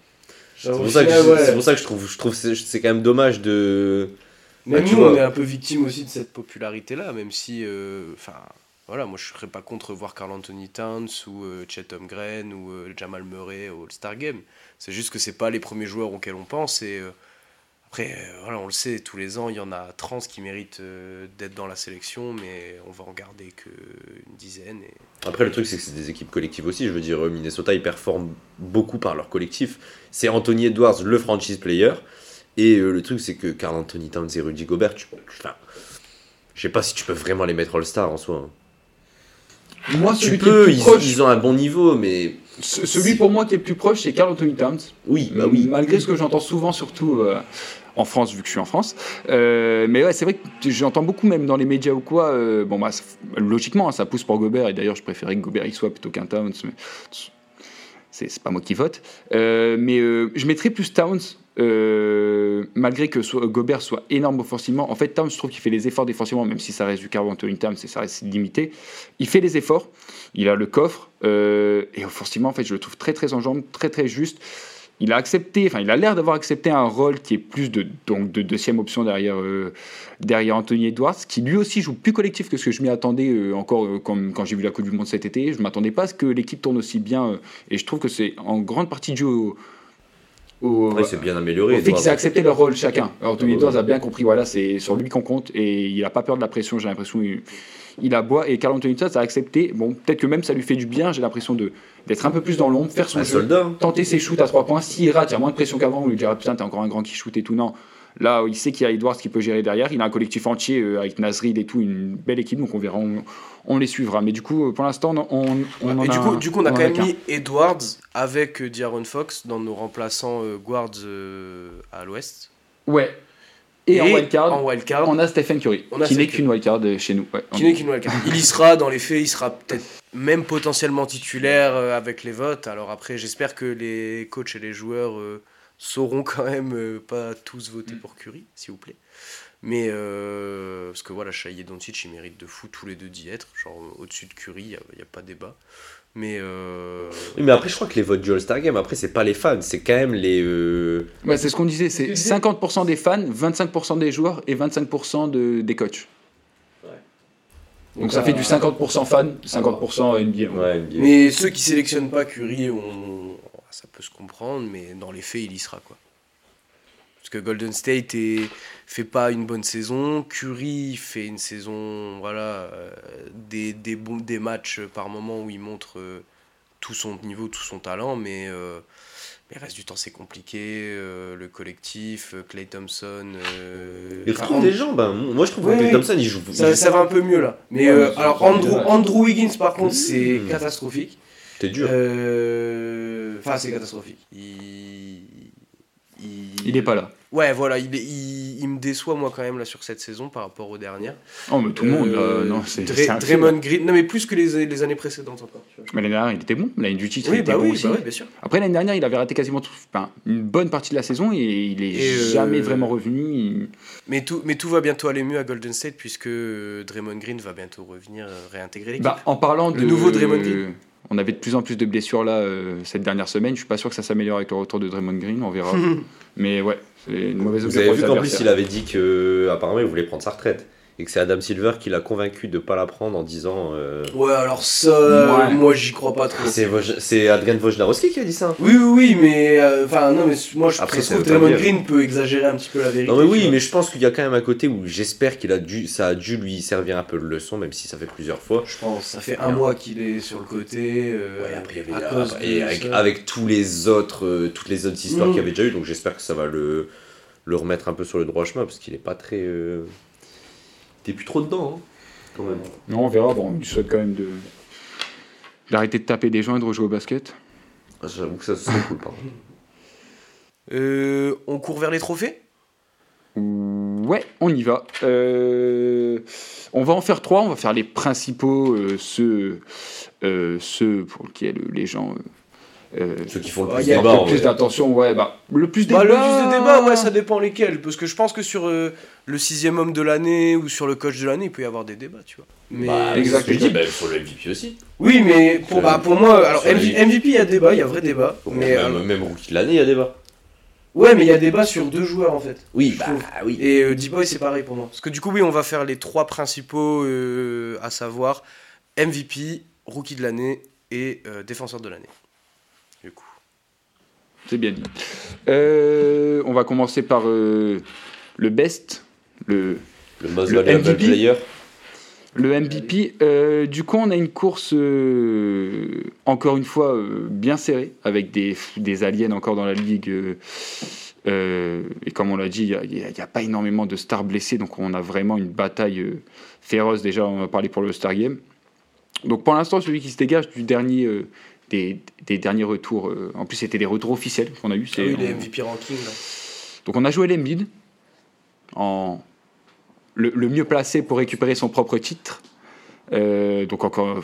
Speaker 3: C'est pour ça que, je- c'est pour ça que je trouve, je trouve c'est, c'est quand même dommage de.
Speaker 2: Même
Speaker 3: Bah,
Speaker 2: nous,
Speaker 3: vois.
Speaker 2: on est un peu victime aussi de cette popularité-là, même si, euh, enfin, voilà, moi je serais pas contre voir Carl Anthony Towns ou euh, Chet Holmgren ou euh, Jamal Murray au All-Star Game. C'est juste que c'est pas les premiers joueurs auxquels on pense et euh, après, euh, voilà, on le sait, tous les ans, il y en a 30 qui méritent euh, d'être dans la sélection, mais on va en garder qu'une dizaine. Et...
Speaker 3: Après, le truc, c'est que c'est des équipes collectives aussi. Je veux dire, euh, Minnesota, ils performent beaucoup par leur collectif. C'est Anthony Edwards, le franchise player. Et euh, le truc, c'est que Carl Anthony Towns et Rudy Gobert, tu, enfin, je sais pas si tu peux vraiment les mettre All-Star en soi.
Speaker 1: Moi,
Speaker 3: Tu
Speaker 1: celui qui est le
Speaker 3: peux,
Speaker 1: plus
Speaker 3: ils,
Speaker 1: proche,
Speaker 3: ils ont un bon niveau, mais
Speaker 1: ce- celui pour moi qui est le plus proche, c'est Carl Anthony Towns.
Speaker 3: oui, bah oui.
Speaker 1: Malgré ce que j'entends souvent, surtout. euh, en France, vu que je suis en France. Euh, mais ouais, c'est vrai que j'entends beaucoup, même dans les médias ou quoi. euh, bon, bah, logiquement, hein, ça pousse pour Gobert. Et d'ailleurs, je préférais que Gobert y soit plutôt qu'un Towns. mais C'est pas moi qui vote. Euh, mais je mettrais plus Towns. malgré que Gobert soit énorme offensivement, en fait Towns je trouve qu'il fait les efforts défensivement, même si ça reste du Carl Anthony Towns et ça reste limité. Il fait les efforts, il a le coffre et offensivement en fait je le trouve très très en très très juste. Il a accepté, enfin il a l'air d'avoir accepté un rôle qui est plus de donc de deuxième option derrière euh, derrière Anthony Edwards, qui lui aussi joue plus collectif que ce que je m'y attendais euh, encore euh, comme quand j'ai vu la Coupe du Monde cet été. Je m'attendais pas à ce que l'équipe tourne aussi bien euh, et je trouve que c'est en grande partie dû au, au,
Speaker 3: Après, c'est bien
Speaker 1: au
Speaker 3: amélioré.
Speaker 1: fait qu'ils
Speaker 3: Edouard.
Speaker 1: aient accepté leur rôle chacun. Alors, Anthony Edwards a bien compris, voilà, c'est sur lui qu'on compte et il n'a pas peur de la pression, j'ai l'impression. Il, il aboie et Carl Anthony Towns a accepté. Bon, peut-être que même ça lui fait du bien, j'ai l'impression de d'être un peu plus dans l'ombre, faire son
Speaker 3: Un
Speaker 1: jeu,
Speaker 3: soldat.
Speaker 1: tenter ses shoots à trois points. S'il rate, il y a moins de pression qu'avant, on lui dira putain, t'es encore un grand qui shoot et tout. Non. Là, il sait qu'il y a Edwards qui peut gérer derrière. Il a un collectif entier euh, avec Nasrid et tout, une belle équipe, donc on verra, on, on les suivra. Mais du coup, euh, pour l'instant, on, on, on en
Speaker 2: Et du
Speaker 1: a
Speaker 2: coup, du coup, on a quand même mis Edwards avec euh, D'Aaron Fox dans nos remplaçants euh, guards euh, à l'ouest.
Speaker 1: Ouais. Et, en wildcard,
Speaker 2: en wildcard,
Speaker 1: on a Stephen Curry,
Speaker 2: On a
Speaker 1: qui n'est qu'une wildcard chez nous. Ouais.
Speaker 2: qui n'est qu'une wildcard. Il y sera dans les faits, il sera peut-être même potentiellement titulaire avec les votes. Alors après, j'espère que les coachs et les joueurs sauront quand même euh, pas tous voter
Speaker 1: Mm.
Speaker 2: pour Curry, s'il vous plaît. Mais euh, parce que voilà, Shai et Doncic, ils méritent de fou tous les deux d'y être. Genre au-dessus de Curry, il n'y a, y a pas débat. Mais euh,
Speaker 3: Oui, mais après, je crois que les votes du All-Star Game, après, c'est pas les fans, c'est quand même les. euh,
Speaker 1: Ouais, c'est ce qu'on disait, c'est 50% des fans, 25% des joueurs et 25% de, des coachs. Donc ça fait du 50% fan, 50% NBA.
Speaker 3: Ouais, NBA.
Speaker 2: Mais ceux qui sélectionnent pas Curry, on... ça peut se comprendre, mais dans les faits, il y sera quoi. Parce que Golden State est... fait pas une bonne saison, Curry fait une saison, voilà, euh, des, des, bons, des matchs par moment où il montre euh, tout son niveau, tout son talent, mais, euh, mais le reste du temps c'est compliqué. le collectif, Clay Thompson.
Speaker 3: Il retrouve des jambes. hein. Moi, je trouve
Speaker 2: Ouais,
Speaker 3: que
Speaker 2: ouais.
Speaker 3: Thompson, il joue.
Speaker 2: ça, ça va un peu mieux là. Mais
Speaker 1: Ouais,
Speaker 2: alors Andrew. Andrew Wiggins par contre c'est
Speaker 3: Mmh.
Speaker 2: catastrophique.
Speaker 3: T'es dur.
Speaker 2: Euh, Enfin, c'est catastrophique. Il...
Speaker 1: Il est pas là.
Speaker 2: Ouais, voilà, il, est- il, il me déçoit moi quand même là sur cette saison par rapport aux dernières.
Speaker 1: Oh, mais tout le monde,
Speaker 2: Euh,
Speaker 1: non, c'est.
Speaker 2: Dra-
Speaker 1: c'est un
Speaker 2: Draymond Green, non mais plus que les, les années précédentes encore. tu vois.
Speaker 1: Mais l'année dernière, il était bon. L'année du titre, il
Speaker 2: Oui,
Speaker 1: était
Speaker 2: bah
Speaker 1: bon
Speaker 2: oui,
Speaker 1: aussi.
Speaker 2: bah oui, bien sûr.
Speaker 1: Après, l'année dernière, il avait raté quasiment tout- enfin, une bonne partie de la saison et il est
Speaker 2: Et, euh,
Speaker 1: jamais vraiment revenu. Il-
Speaker 2: Mais tout, mais tout va bientôt aller mieux à Golden State puisque Draymond Green va bientôt revenir euh, réintégrer l'équipe.
Speaker 1: Bah, en parlant
Speaker 2: Le
Speaker 1: de.
Speaker 2: nouveau Draymond Green.
Speaker 1: On avait de plus en plus de blessures là euh, cette dernière semaine. Je suis pas sûr que ça s'améliore avec le retour de Draymond Green. On verra. Mais ouais, c'est une mauvaise
Speaker 3: Vous
Speaker 1: occasion
Speaker 3: avez vu qu'en plus, il avait dit que apparemment il voulait prendre sa retraite. Et que c'est Adam Silver qui l'a convaincu de pas la prendre en disant. euh,
Speaker 2: Ouais, alors ça,
Speaker 1: Ouais.
Speaker 2: moi j'y crois pas trop.
Speaker 3: C'est Adrien Wojnarowski qui a dit ça.
Speaker 2: Oui, oui, oui, mais euh, enfin non, mais moi je
Speaker 3: Après,
Speaker 2: trouve
Speaker 3: ça
Speaker 2: que Draymond. Green peut exagérer un petit peu la vérité.
Speaker 3: Non mais oui,
Speaker 2: vois.
Speaker 3: mais je pense qu'il y a quand même un côté où j'espère qu'il a dû, ça a dû lui servir un peu de leçon, même si ça fait plusieurs fois.
Speaker 2: Je pense, ça fait un mois qu'il est sur le côté. euh,
Speaker 3: Ouais, après, il y
Speaker 2: à
Speaker 3: avait-
Speaker 2: cause
Speaker 3: et avec, avec tous les autres, euh, toutes les autres histoires
Speaker 2: Mm.
Speaker 3: qu'il y avait déjà eu, donc j'espère que ça va le, le remettre un peu sur le droit chemin parce qu'il est pas très, euh, t'es plus trop dedans, hein, quand même.
Speaker 1: Non, on verra. Bon, on lui souhaite quand même de d'arrêter de taper des gens et de rejouer au basket.
Speaker 3: Ah, J'avoue que ça serait cool, par contre.
Speaker 2: Euh, on court vers les trophées?
Speaker 1: Ouais, on y va. Euh, on va en faire trois. On va faire les principaux, euh, ceux, euh, ceux pour lesquels les gens. Euh, euh,
Speaker 3: Ceux qui font le
Speaker 2: Bah,
Speaker 3: plus
Speaker 2: y a
Speaker 3: débat,
Speaker 1: plus d'attention, ouais, bah, le plus
Speaker 2: Bah,
Speaker 1: débat.
Speaker 2: le plus de débat, ouais, ça dépend lesquels. Parce que je pense que sur euh, le sixième homme de l'année ou sur le coach de l'année, il peut y avoir des débats, tu vois. Mais...
Speaker 3: Bah,
Speaker 1: Exact.
Speaker 3: c'est ce que je dis, bah, il faut le MVP aussi.
Speaker 2: Oui, mais pour, bah, pour moi, alors MVP, il y a débat, il y a vrai débat. Mais,
Speaker 3: même,
Speaker 2: euh,
Speaker 3: même rookie de l'année, il y a débat.
Speaker 2: ouais, mais il y a débat sur deux joueurs en fait.
Speaker 3: Oui, bah oui.
Speaker 2: Et euh, D-Boy, c'est pareil pour moi. Parce que du coup, oui, on va faire les trois principaux, euh, à savoir MVP, rookie de l'année et euh, défenseur de l'année.
Speaker 1: C'est bien dit. Euh, on va commencer par euh, le best, le,
Speaker 3: Le most
Speaker 1: Le
Speaker 3: valuable
Speaker 1: MVP.
Speaker 3: player.
Speaker 1: le MVP. Euh, du coup, on a une course, encore une fois, bien serrée, avec des, des aliens encore dans la ligue. et comme on l'a dit, il n'y a, a pas énormément de stars blessés, donc on a vraiment une bataille féroce. Déjà, on va parler pour le Star Game. Donc pour l'instant, celui qui se dégage du dernier, des, des derniers retours, euh, en plus c'était des retours officiels qu'on a eu.
Speaker 2: Ah oui, les
Speaker 1: on-
Speaker 2: MVP ranking. Là.
Speaker 1: Donc on a joué l'Embiid, en le, le mieux placé pour récupérer son propre titre. Euh, donc encore,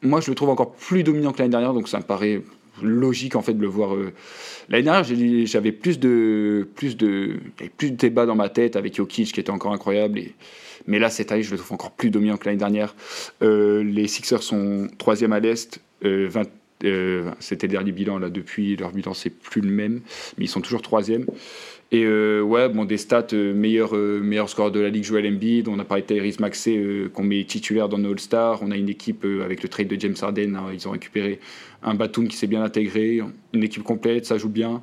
Speaker 1: moi je le trouve encore plus dominant que l'année dernière, donc ça me paraît logique en fait de le voir. euh. L'année dernière, j'avais plus de plus de plus de débats dans ma tête avec Jokic qui était encore incroyable. Et, mais là cette année, je le trouve encore plus dominant que l'année dernière. Euh, les Sixers sont troisième à l'est. Euh, 20 euh, c'était le dernier bilan là depuis leur bilan c'est plus le même mais ils sont toujours troisième et euh, ouais, bon, des stats, euh, meilleur, euh, meilleur score de la Ligue, Joel Embiid. On a parlé de Tyrese Maxey, euh, qu'on met titulaire dans nos All-Stars. On a une équipe euh, avec le trade de James Harden. hein, ils ont récupéré un Batum qui s'est bien intégré. Une équipe complète, ça joue bien.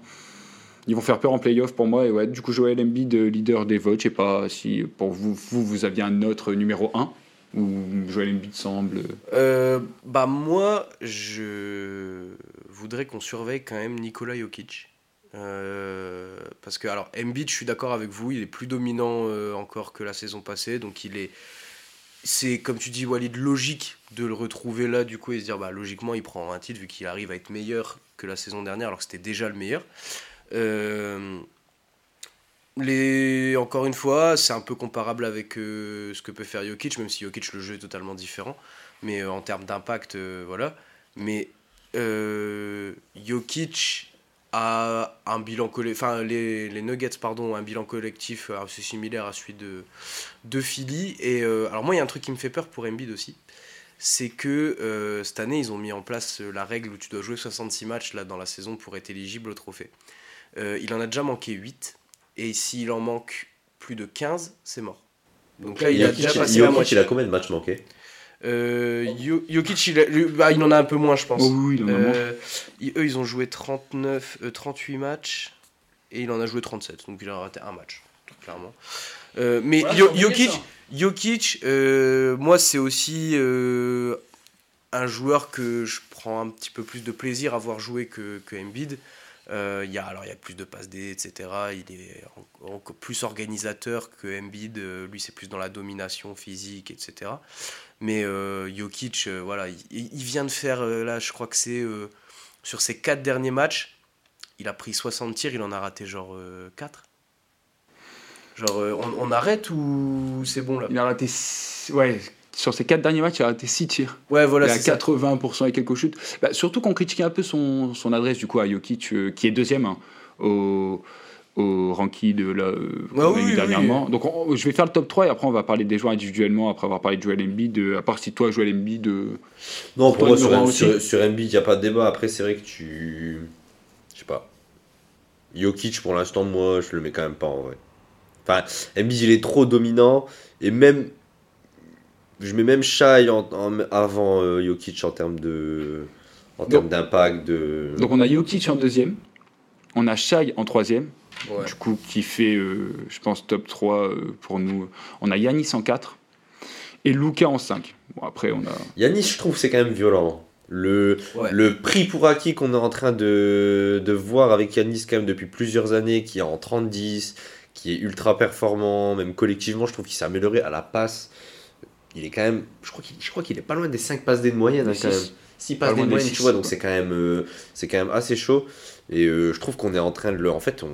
Speaker 1: Ils vont faire peur en playoff pour moi. Et ouais, du coup, Joel Embiid, euh, leader des votes. Je sais pas si pour vous, vous, vous aviez un autre numéro 1 ou Joel Embiid semble.
Speaker 2: Euh, bah moi, je voudrais qu'on surveille quand même Nikola Jokic. Euh, parce que alors Embiid, je suis d'accord avec vous, il est plus dominant euh, encore que la saison passée, donc il est, c'est comme tu dis Walid, logique de le retrouver là du coup et se dire bah logiquement il prend un titre vu qu'il arrive à être meilleur que la saison dernière alors que c'était déjà le meilleur. Encore une fois, c'est un peu comparable avec euh, ce que peut faire Jokic, même si Jokic le jeu est totalement différent mais euh, en termes d'impact, euh, voilà. Mais Jokic a un bilan collectif, enfin les, Nuggets, pardon, un bilan collectif assez similaire à celui de, Philly. Et alors moi, il y a un truc qui me fait peur pour Embiid aussi, c'est que cette année, ils ont mis en place la règle où tu dois jouer 66 matchs là, dans la saison pour être éligible au trophée. Il en a déjà manqué 8, et s'il en manque plus de 15, c'est mort. Donc là, il a
Speaker 3: Jokic,
Speaker 2: déjà passé la moitié.
Speaker 3: il a combien de matchs manqués
Speaker 2: Euh, Jokic, il, a- lui, bah, il en a un peu moins, je pense.
Speaker 1: Oh oui, il en a.
Speaker 2: Euh, ils- eux, ils ont joué 39, euh, 38 matchs et il en a joué 37. Donc il a raté un match, clairement. Euh, mais
Speaker 1: Voilà,
Speaker 2: Yo- Jokic, euh, moi, c'est aussi euh, un joueur que je prends un petit peu plus de plaisir à voir jouer que, que Embiid. Euh, il y a, alors, il y a plus de passes D, etc. Il est en- encore plus organisateur que Embiid. Euh, lui, c'est plus dans la domination physique, etc. Mais euh, Jokic, euh, voilà, il, vient de faire, là, je crois que c'est sur ses quatre derniers matchs, il a pris 60 tirs, il en a raté genre 4. Genre, on, on arrête ou c'est bon là?
Speaker 1: Il a raté. Ouais, sur ses quatre derniers matchs, il a raté 6 tirs.
Speaker 2: Ouais, voilà,
Speaker 1: il a
Speaker 2: c'est ça.
Speaker 1: 80% et quelques chutes. Bah, surtout qu'on critiquait un peu son, son adresse du coup à Jokic, euh, qui est deuxième hein, au, au ranking de la, euh, qu'on
Speaker 2: Ah
Speaker 1: a
Speaker 2: oui,
Speaker 1: eu
Speaker 2: oui,
Speaker 1: dernièrement. Donc on- je vais faire le top 3 et après on va parler des joueurs individuellement, après avoir parlé de Joel Embiid, euh, à part si toi Joel Embiid... euh,
Speaker 3: Non, pour moi, sur Embiid, il n'y a pas de débat. Après, c'est vrai que tu. Je sais pas. Jokic, pour l'instant, moi, je le mets quand même pas en vrai. Enfin, Embiid, il est trop dominant. Et même. Je mets même Shai en, en- avant euh, Jokic en termes de. En termes d'impact. De...
Speaker 1: Donc on a Jokic en deuxième, on a Shai en troisième,
Speaker 2: Ouais.
Speaker 1: du coup qui fait, euh, je pense, top 3 euh, pour nous. On a Yanis en 4 et Luca en 5. Bon après on a...
Speaker 3: Yanis, je trouve, c'est quand même violent. Le,
Speaker 2: Ouais.
Speaker 3: le prix pour acquis qu'on est en train de, de voir avec Yanis quand même depuis plusieurs années, qui est en 30-10, qui est ultra performant, même collectivement, je trouve qu'il s'est amélioré à la passe. Il est quand même, je crois qu'il je crois qu'il est pas loin des 5 passes D de moyenne hein,
Speaker 1: Six.
Speaker 3: quand même. 6
Speaker 1: Pas
Speaker 3: passes D
Speaker 1: loin
Speaker 3: de
Speaker 1: des
Speaker 3: moyenne, tu vois, donc c'est quand, même, euh, c'est quand même assez chaud. Et euh, je trouve qu'on est en train de le. En fait, on,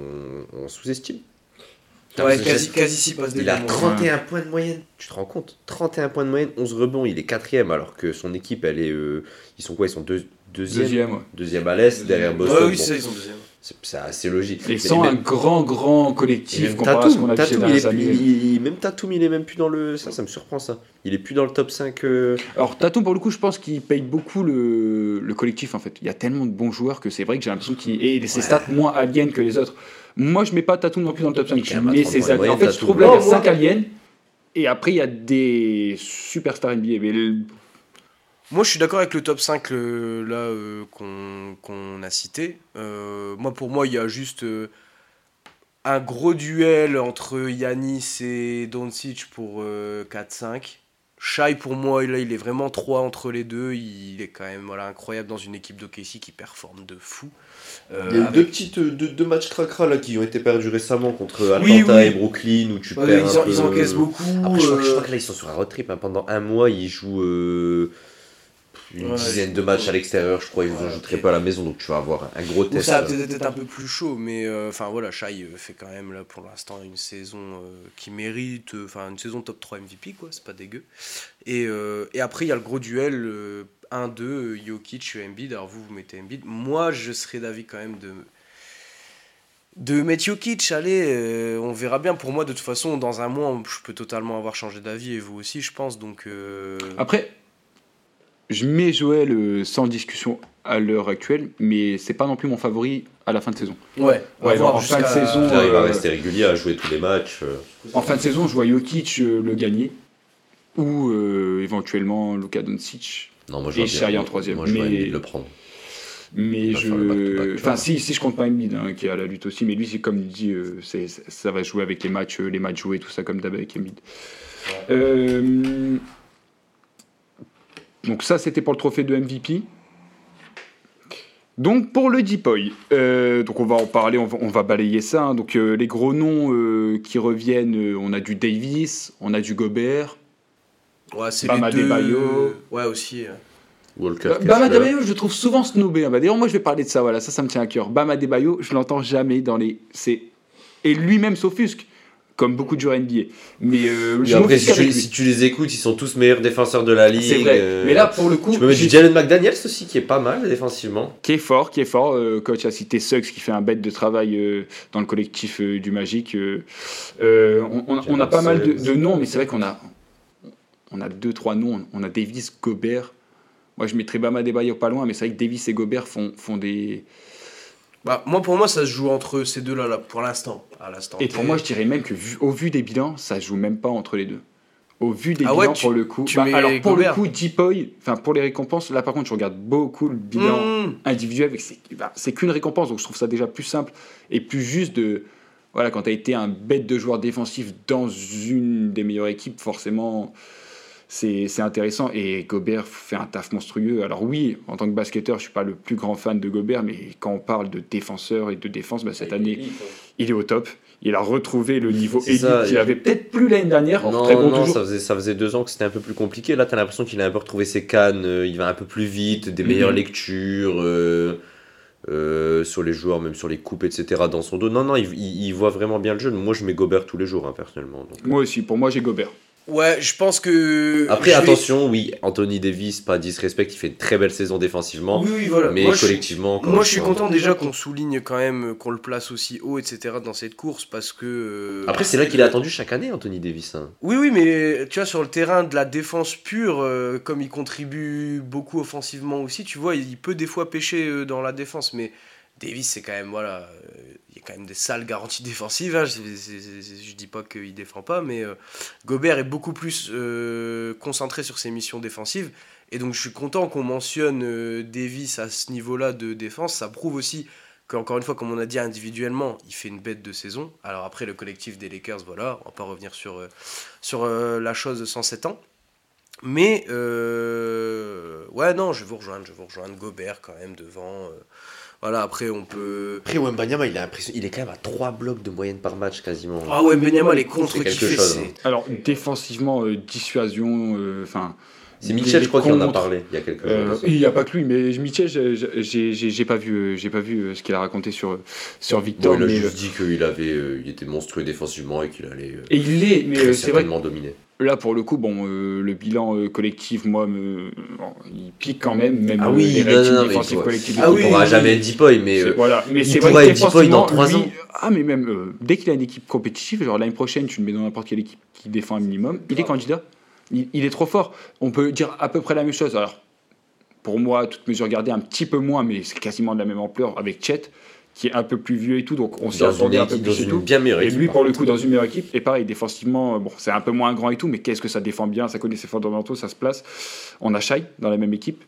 Speaker 3: on sous-estime.
Speaker 2: Ouais, quasi, quasi 6 passes
Speaker 3: il a
Speaker 2: décemment.
Speaker 3: 31 points de moyenne. Tu te rends compte? 31 points de moyenne, 11 rebonds. Il est quatrième alors que son équipe, elle est. euh, ils sont quoi? Ils sont deux, deuxième,
Speaker 1: Deuxième, ouais.
Speaker 3: deuxième à l'est, derrière
Speaker 2: Ouais,
Speaker 3: Boston.
Speaker 2: oui,
Speaker 3: Bon,
Speaker 2: ça, ils sont deuxième.
Speaker 3: C'est assez logique.
Speaker 1: Et
Speaker 3: Mais
Speaker 1: sans un
Speaker 3: même-
Speaker 1: grand, grand collectif
Speaker 3: même
Speaker 1: comparé à ce qu'on
Speaker 3: Tatum,
Speaker 1: a vu ces
Speaker 3: Tatum, il est
Speaker 1: dernières
Speaker 3: plus-
Speaker 1: années.
Speaker 3: il- il- même Tatum, il est même plus dans le. Ça, ça me surprend ça. Il est plus dans le top 5. euh,
Speaker 1: Alors Tatum, pour le coup, je pense qu'il paye beaucoup le, le collectif en fait. Il y a tellement de bons joueurs que c'est vrai que j'ai l'impression qu'il et ses stats moins aliens que les autres. Moi, je mets pas Tatum non plus dans le top 5.
Speaker 3: Il est
Speaker 1: Je mets
Speaker 3: 30
Speaker 1: ses aliens. En fait, je trouve là, il y a
Speaker 2: Non, moi-
Speaker 1: 5 aliens. Et après, il y a des superstars NBA. Mais le-
Speaker 2: Moi, je suis d'accord avec le top 5 le- là euh, qu'on a cité. Euh, moi, pour moi, il y a juste euh, un gros duel entre Yanis et Doncic pour euh, 4-5. Shai, pour moi, là, il est vraiment 3 entre les deux. Il est quand même voilà, incroyable dans une équipe d'OKC qui performe de fou. Euh,
Speaker 3: Il y a eu
Speaker 2: avec-
Speaker 3: deux, petites, deux, deux matchs cracra là qui ont été perdus récemment contre Atlanta
Speaker 2: Oui, oui.
Speaker 3: et Brooklyn où tu
Speaker 2: Ouais,
Speaker 3: perds
Speaker 2: ils,
Speaker 3: un
Speaker 2: en- ils
Speaker 3: peu-
Speaker 2: encaissent beaucoup.
Speaker 3: Après, je crois, que- je crois que là, ils sont sur un road trip. hein. Pendant un mois, ils jouent. Une
Speaker 2: Ouais,
Speaker 3: dizaine de matchs à l'extérieur, je crois, ils ne
Speaker 2: Ouais,
Speaker 3: rajouteraient
Speaker 2: ok.
Speaker 3: pas à la maison, donc tu vas avoir un gros
Speaker 2: Ou
Speaker 3: test.
Speaker 2: ça va peut-être être un peu plus chaud, mais euh, enfin voilà, Shai euh, fait quand même là pour l'instant une saison euh, qui mérite, enfin une saison top 3 MVP quoi, c'est pas dégueu. Et, euh, et après il y a le gros duel euh, 1-2 euh, Jokic Embiid. Alors vous vous mettez Embiid, moi je serais d'avis quand même de de mettre Jokic. Allez, euh, on verra bien. Pour moi de toute façon dans un mois je peux totalement avoir changé d'avis et vous aussi je pense donc. euh,
Speaker 1: Après, je mets Joël euh, sans discussion à l'heure actuelle, mais c'est pas non plus mon favori à la fin de saison.
Speaker 2: ouais, on va
Speaker 1: Ouais,
Speaker 2: voir
Speaker 1: en fin de saison,
Speaker 3: Il arrive à
Speaker 1: euh,
Speaker 3: rester régulier, à jouer tous les matchs. euh.
Speaker 1: En fin de saison, je vois Jokic euh, le gagner, ou euh, éventuellement Luka Doncic.
Speaker 3: Non, moi je
Speaker 1: Et Shai en troisième,
Speaker 3: Moi je vois
Speaker 1: mais-
Speaker 3: Embiid le prendre.
Speaker 1: Mais
Speaker 3: va
Speaker 1: je. Enfin, si, si je compte pas Embiid, hein, qui est à la lutte aussi, mais lui, c'est comme il dit, euh, ça va jouer avec les matchs, les matchs joués, tout ça, comme d'hab avec Embiid. Euh, Donc, ça, c'était pour le trophée de MVP. Donc, pour le Deepoy, euh, donc on va en parler, on va, on va balayer ça. hein. Donc, euh, les gros noms euh, qui reviennent, euh, on a du Davis, on a du Gobert.
Speaker 2: Ouais, c'est
Speaker 1: Bam
Speaker 2: les deux.
Speaker 1: Adebayo.
Speaker 2: Ouais aussi. euh.
Speaker 3: Walker.
Speaker 1: Ba- Bam
Speaker 3: Kessler.
Speaker 1: Adebayo, je le trouve souvent snobé. hein. Bah, D'ailleurs, moi, je vais parler de ça. Voilà, ça, ça me tient à cœur. Bam Adebayo, je l'entends jamais dans les. C'est et lui-même s'offusque, comme beaucoup de joueurs NBA. Mais euh,
Speaker 3: Oui, après, si tu, si les écoutes, ils sont tous meilleurs défenseurs de la ligue.
Speaker 1: Vrai.
Speaker 3: euh,
Speaker 1: Mais là, pour le coup,
Speaker 3: tu peux mettre Jalen McDaniels aussi, qui est pas mal défensivement.
Speaker 1: qui est fort, qui est fort. Euh, coach a cité Suggs qui fait un bête de travail euh, dans le collectif euh, du Magic. On, on a- on a pas mal de, de noms, mais c'est vrai qu'on a, on a deux, trois noms. On a Davis, Gobert. Moi, je mettrais Bama Adebayo pas loin, mais c'est vrai que Davis et Gobert font, font des.
Speaker 2: Bah, moi, pour moi, ça se joue entre ces deux-là, là, pour l'instant. À l'instant.
Speaker 1: Et pour moi, je dirais même que vu, au vu des bilans, ça joue même pas entre les deux. Au vu des
Speaker 2: Ah
Speaker 1: bilans,
Speaker 2: ouais, tu-
Speaker 1: pour le coup.
Speaker 2: tu
Speaker 1: bah, alors, pour
Speaker 2: Gobert.
Speaker 1: le coup, Deepoy, enfin, pour les récompenses, là, par contre, je regarde beaucoup le bilan
Speaker 2: Mmh.
Speaker 1: individuel. C'est bah, c'est qu'une récompense, donc je trouve ça déjà plus simple et plus juste de. Voilà, quand tu as été un bête de joueur défensif dans une des meilleures équipes, forcément, c'est c'est intéressant. Et Gobert fait un taf monstrueux. Alors, oui, en tant que basketteur, je suis pas le plus grand fan de Gobert, mais quand on parle de défenseur et de défense, bah, cette année, il est au top. Il a retrouvé le niveau élite qu'il
Speaker 3: il-
Speaker 1: avait peut-être plus l'année dernière.
Speaker 3: Non,
Speaker 1: très bon
Speaker 3: non, ça faisait, ça faisait deux ans que c'était un peu plus compliqué. Là, t'as l'impression qu'il a un peu retrouvé ses cannes. euh, il va un peu plus vite, des meilleures
Speaker 1: Mhm.
Speaker 3: lectures euh, euh, sur les joueurs, même sur les coupes, etc. dans son dos. Non, non, il, il- il voit vraiment bien le jeu. Moi, je mets Gobert tous les jours, hein, personnellement. donc.
Speaker 1: Moi aussi, pour moi, j'ai Gobert.
Speaker 2: Ouais, je pense que.
Speaker 3: Après,
Speaker 2: vais-
Speaker 3: attention, oui, Anthony Davis, pas disrespect, il fait une très belle saison défensivement.
Speaker 2: Oui, oui, voilà.
Speaker 3: Mais
Speaker 2: Moi, je suis-
Speaker 3: collectivement,
Speaker 2: Moi, je suis content déjà qu'on souligne quand même, qu'on le place aussi haut, etc. dans cette course parce que. euh,
Speaker 3: Après, c'est là qu'il est attendu chaque année, Anthony Davis. hein.
Speaker 2: Oui, oui, mais tu vois, sur le terrain de la défense pure, euh, comme il contribue beaucoup offensivement aussi, tu vois, il peut des fois pêcher euh, dans la défense, mais Davis, c'est quand même, voilà, euh, quand même des sales garanties défensives. hein, je dis pas qu'il défend pas, mais euh, Gobert est beaucoup plus euh, concentré sur ses missions défensives. Et donc, je suis content qu'on mentionne euh, Davis à ce niveau-là de défense. Ça prouve aussi qu'encore une fois, comme on a dit individuellement, il fait une bête de saison. Alors après, le collectif des Lakers, voilà, on va pas revenir sur, sur la chose de 107 ans. Mais, ouais, non, je vais vous rejoindre, je vais vous rejoindre. Gobert quand même devant. Voilà, après, on peut...
Speaker 3: Après, Wembanyama, il, a il est quand même à 3 blocs de moyenne par match quasiment.
Speaker 2: Ah ouais, Benyama, les contres
Speaker 3: C'est
Speaker 2: qu'il fait,
Speaker 3: chose, hein.
Speaker 1: Alors, défensivement, euh, dissuasion, euh, enfin.
Speaker 3: C'est Mitchell, je crois qu'il en a parlé il y a quelques
Speaker 1: Euh, il n'y a pas que lui, mais Mitchell, j'ai- pas vu, euh, j'ai pas vu euh, ce qu'il a raconté sur sur Victor.
Speaker 3: Bon, il a
Speaker 1: mais,
Speaker 3: juste dit qu'il avait, euh, il était monstrueux défensivement et qu'il allait euh,
Speaker 1: et il l'est, mais euh, c'est vrai.
Speaker 3: dominer.
Speaker 1: Là, pour le coup, bon, euh, le bilan euh, collectif, moi, me, bon, il pique quand même, même
Speaker 3: Ah
Speaker 1: euh,
Speaker 3: oui,
Speaker 1: les
Speaker 3: non,
Speaker 1: ratings
Speaker 3: non, mais
Speaker 1: collectifs.
Speaker 2: Ah oui,
Speaker 1: tout.
Speaker 3: pourra
Speaker 2: oui,
Speaker 3: jamais être Deepoy, mais euh,
Speaker 1: voilà, mais
Speaker 3: il pourra être Deepoy dans
Speaker 1: défensivement,
Speaker 3: trois
Speaker 1: lui-
Speaker 3: ans.
Speaker 1: Ah, mais même euh, dès qu'il a une équipe compétitive, genre l'année prochaine, tu le mets dans n'importe quelle équipe qui défend un minimum, il est candidat. Il, il est trop fort. On peut dire à peu près la même chose. Alors, pour moi, toute mesure gardée, un petit peu moins, mais c'est quasiment de la même ampleur avec Chet, qui est un peu plus vieux et tout, donc on s'y attendait un peu plus et tout.
Speaker 3: bien meilleure
Speaker 1: Et lui, pour le
Speaker 3: contre.
Speaker 1: coup, dans une meilleure équipe, et pareil, défensivement, bon, c'est un peu moins grand et tout, mais qu'est-ce que ça défend bien, ça connaît ses fondamentaux, ça se place. On a Shai dans la même équipe,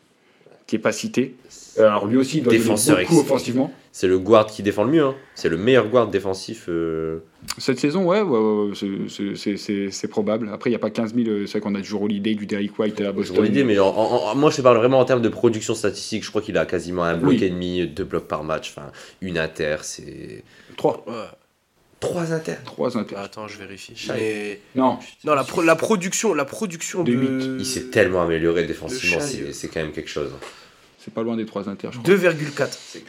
Speaker 1: qui est pas cité. Alors lui aussi, il doit
Speaker 3: Défenseur
Speaker 1: beaucoup offensivement.
Speaker 3: C'est le guard qui défend le mieux. hein. C'est le meilleur guard défensif. euh,
Speaker 1: Cette saison, ouais, ouais, ouais, ouais, c'est- c'est- c'est c'est probable. Après, il n'y a pas 15 000, euh, c'est vrai qu'on a du Holiday, du Derrick White à Boston.
Speaker 3: l'idée, mais en- en- en- moi je te parle vraiment en termes de production statistique. Je crois qu'il a quasiment un bloc
Speaker 1: Oui.
Speaker 3: et demi, deux blocs par match, enfin une inter, c'est
Speaker 1: 3.
Speaker 2: Ouais.
Speaker 3: 3 inter.
Speaker 1: 3 inter.
Speaker 2: Bah, attends, je vérifie. Mais-
Speaker 1: Non,
Speaker 2: Non, la, pro- la production, la production
Speaker 1: De
Speaker 2: de.
Speaker 3: Il s'est tellement amélioré défensivement, c'est
Speaker 2: euh.
Speaker 3: c'est quand même quelque chose.
Speaker 1: c'est pas loin des 3 inter, je crois.
Speaker 2: 2,4.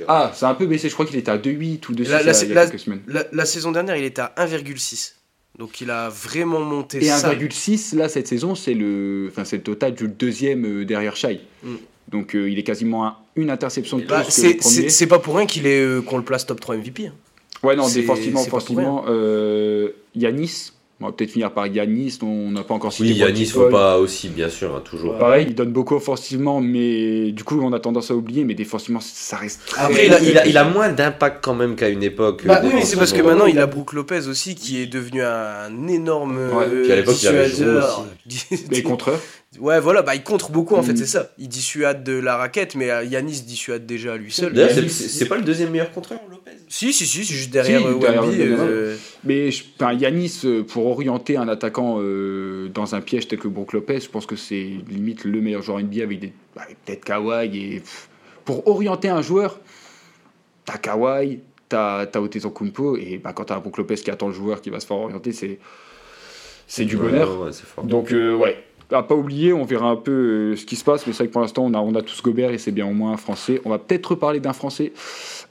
Speaker 1: Ah, c'est un peu baissé, je crois qu'il était à 2,8 ou 2,6
Speaker 2: La- la-
Speaker 1: il y a- quelques semaines.
Speaker 2: La, la saison dernière, il était à 1,6. Donc il a vraiment monté
Speaker 1: Et
Speaker 2: ça.
Speaker 1: 1,6 là cette saison, c'est le, enfin c'est le total du deuxième euh, derrière Shai.
Speaker 2: Mm.
Speaker 1: Donc euh, il est quasiment à une interception de plus
Speaker 2: Bah,
Speaker 1: que le
Speaker 2: c'est
Speaker 1: premier.
Speaker 2: c'est- c'est pas pour rien qu'il est euh, qu'on le place top 3 MVP. hein.
Speaker 1: Ouais non, défensivement, offensivement, euh, Yanis. On va peut-être finir par Yanis, dont on n'a pas encore cité.
Speaker 3: Oui, Yanis, faut
Speaker 1: Paul.
Speaker 3: pas aussi, bien sûr, hein, toujours.
Speaker 1: Pareil, il donne beaucoup offensivement, mais du coup on a tendance à oublier, mais défensivement ça reste. très-
Speaker 2: Après,
Speaker 3: il, a, il, a, il a moins d'impact quand même qu'à une époque.
Speaker 2: Bah
Speaker 3: euh,
Speaker 2: oui, mais c'est parce que maintenant il a Brooke Lopez aussi qui est devenu un énorme
Speaker 1: Ouais,
Speaker 2: euh,
Speaker 3: puis à l'époque, il avait joué
Speaker 2: dissuadeur.
Speaker 1: Mais contreurs.
Speaker 2: Ouais, voilà, bah il contre beaucoup en fait,
Speaker 1: Mm.
Speaker 2: c'est ça. Il dissuade de la raquette, mais euh, Yanis dissuade déjà à lui seul.
Speaker 3: D'ailleurs, c'est- c'est c'est pas le deuxième meilleur contreur, Lopez?
Speaker 2: Si, si, si, c'est juste derrière
Speaker 1: Si,
Speaker 2: euh,
Speaker 1: Mais je- Yanis, pour orienter un attaquant euh, dans un piège tel que Brook Lopez, je pense que c'est limite le meilleur joueur NBA avec, des, avec peut-être Kawhi. Et, pff, pour orienter un joueur, t'as Kawhi, t'as as Kumpo, et bah, quand t'as un Brook Lopez qui attend le joueur qui va se faire orienter, c'est c'est du
Speaker 3: Ouais,
Speaker 1: bonheur.
Speaker 3: ouais, ouais, c'est fort.
Speaker 1: Donc, euh, ouais. À pas oublier, on verra un peu euh, ce qui se passe, mais c'est vrai que pour l'instant, on a, on a tous Gobert et c'est bien au moins un Français. On va peut-être reparler d'un Français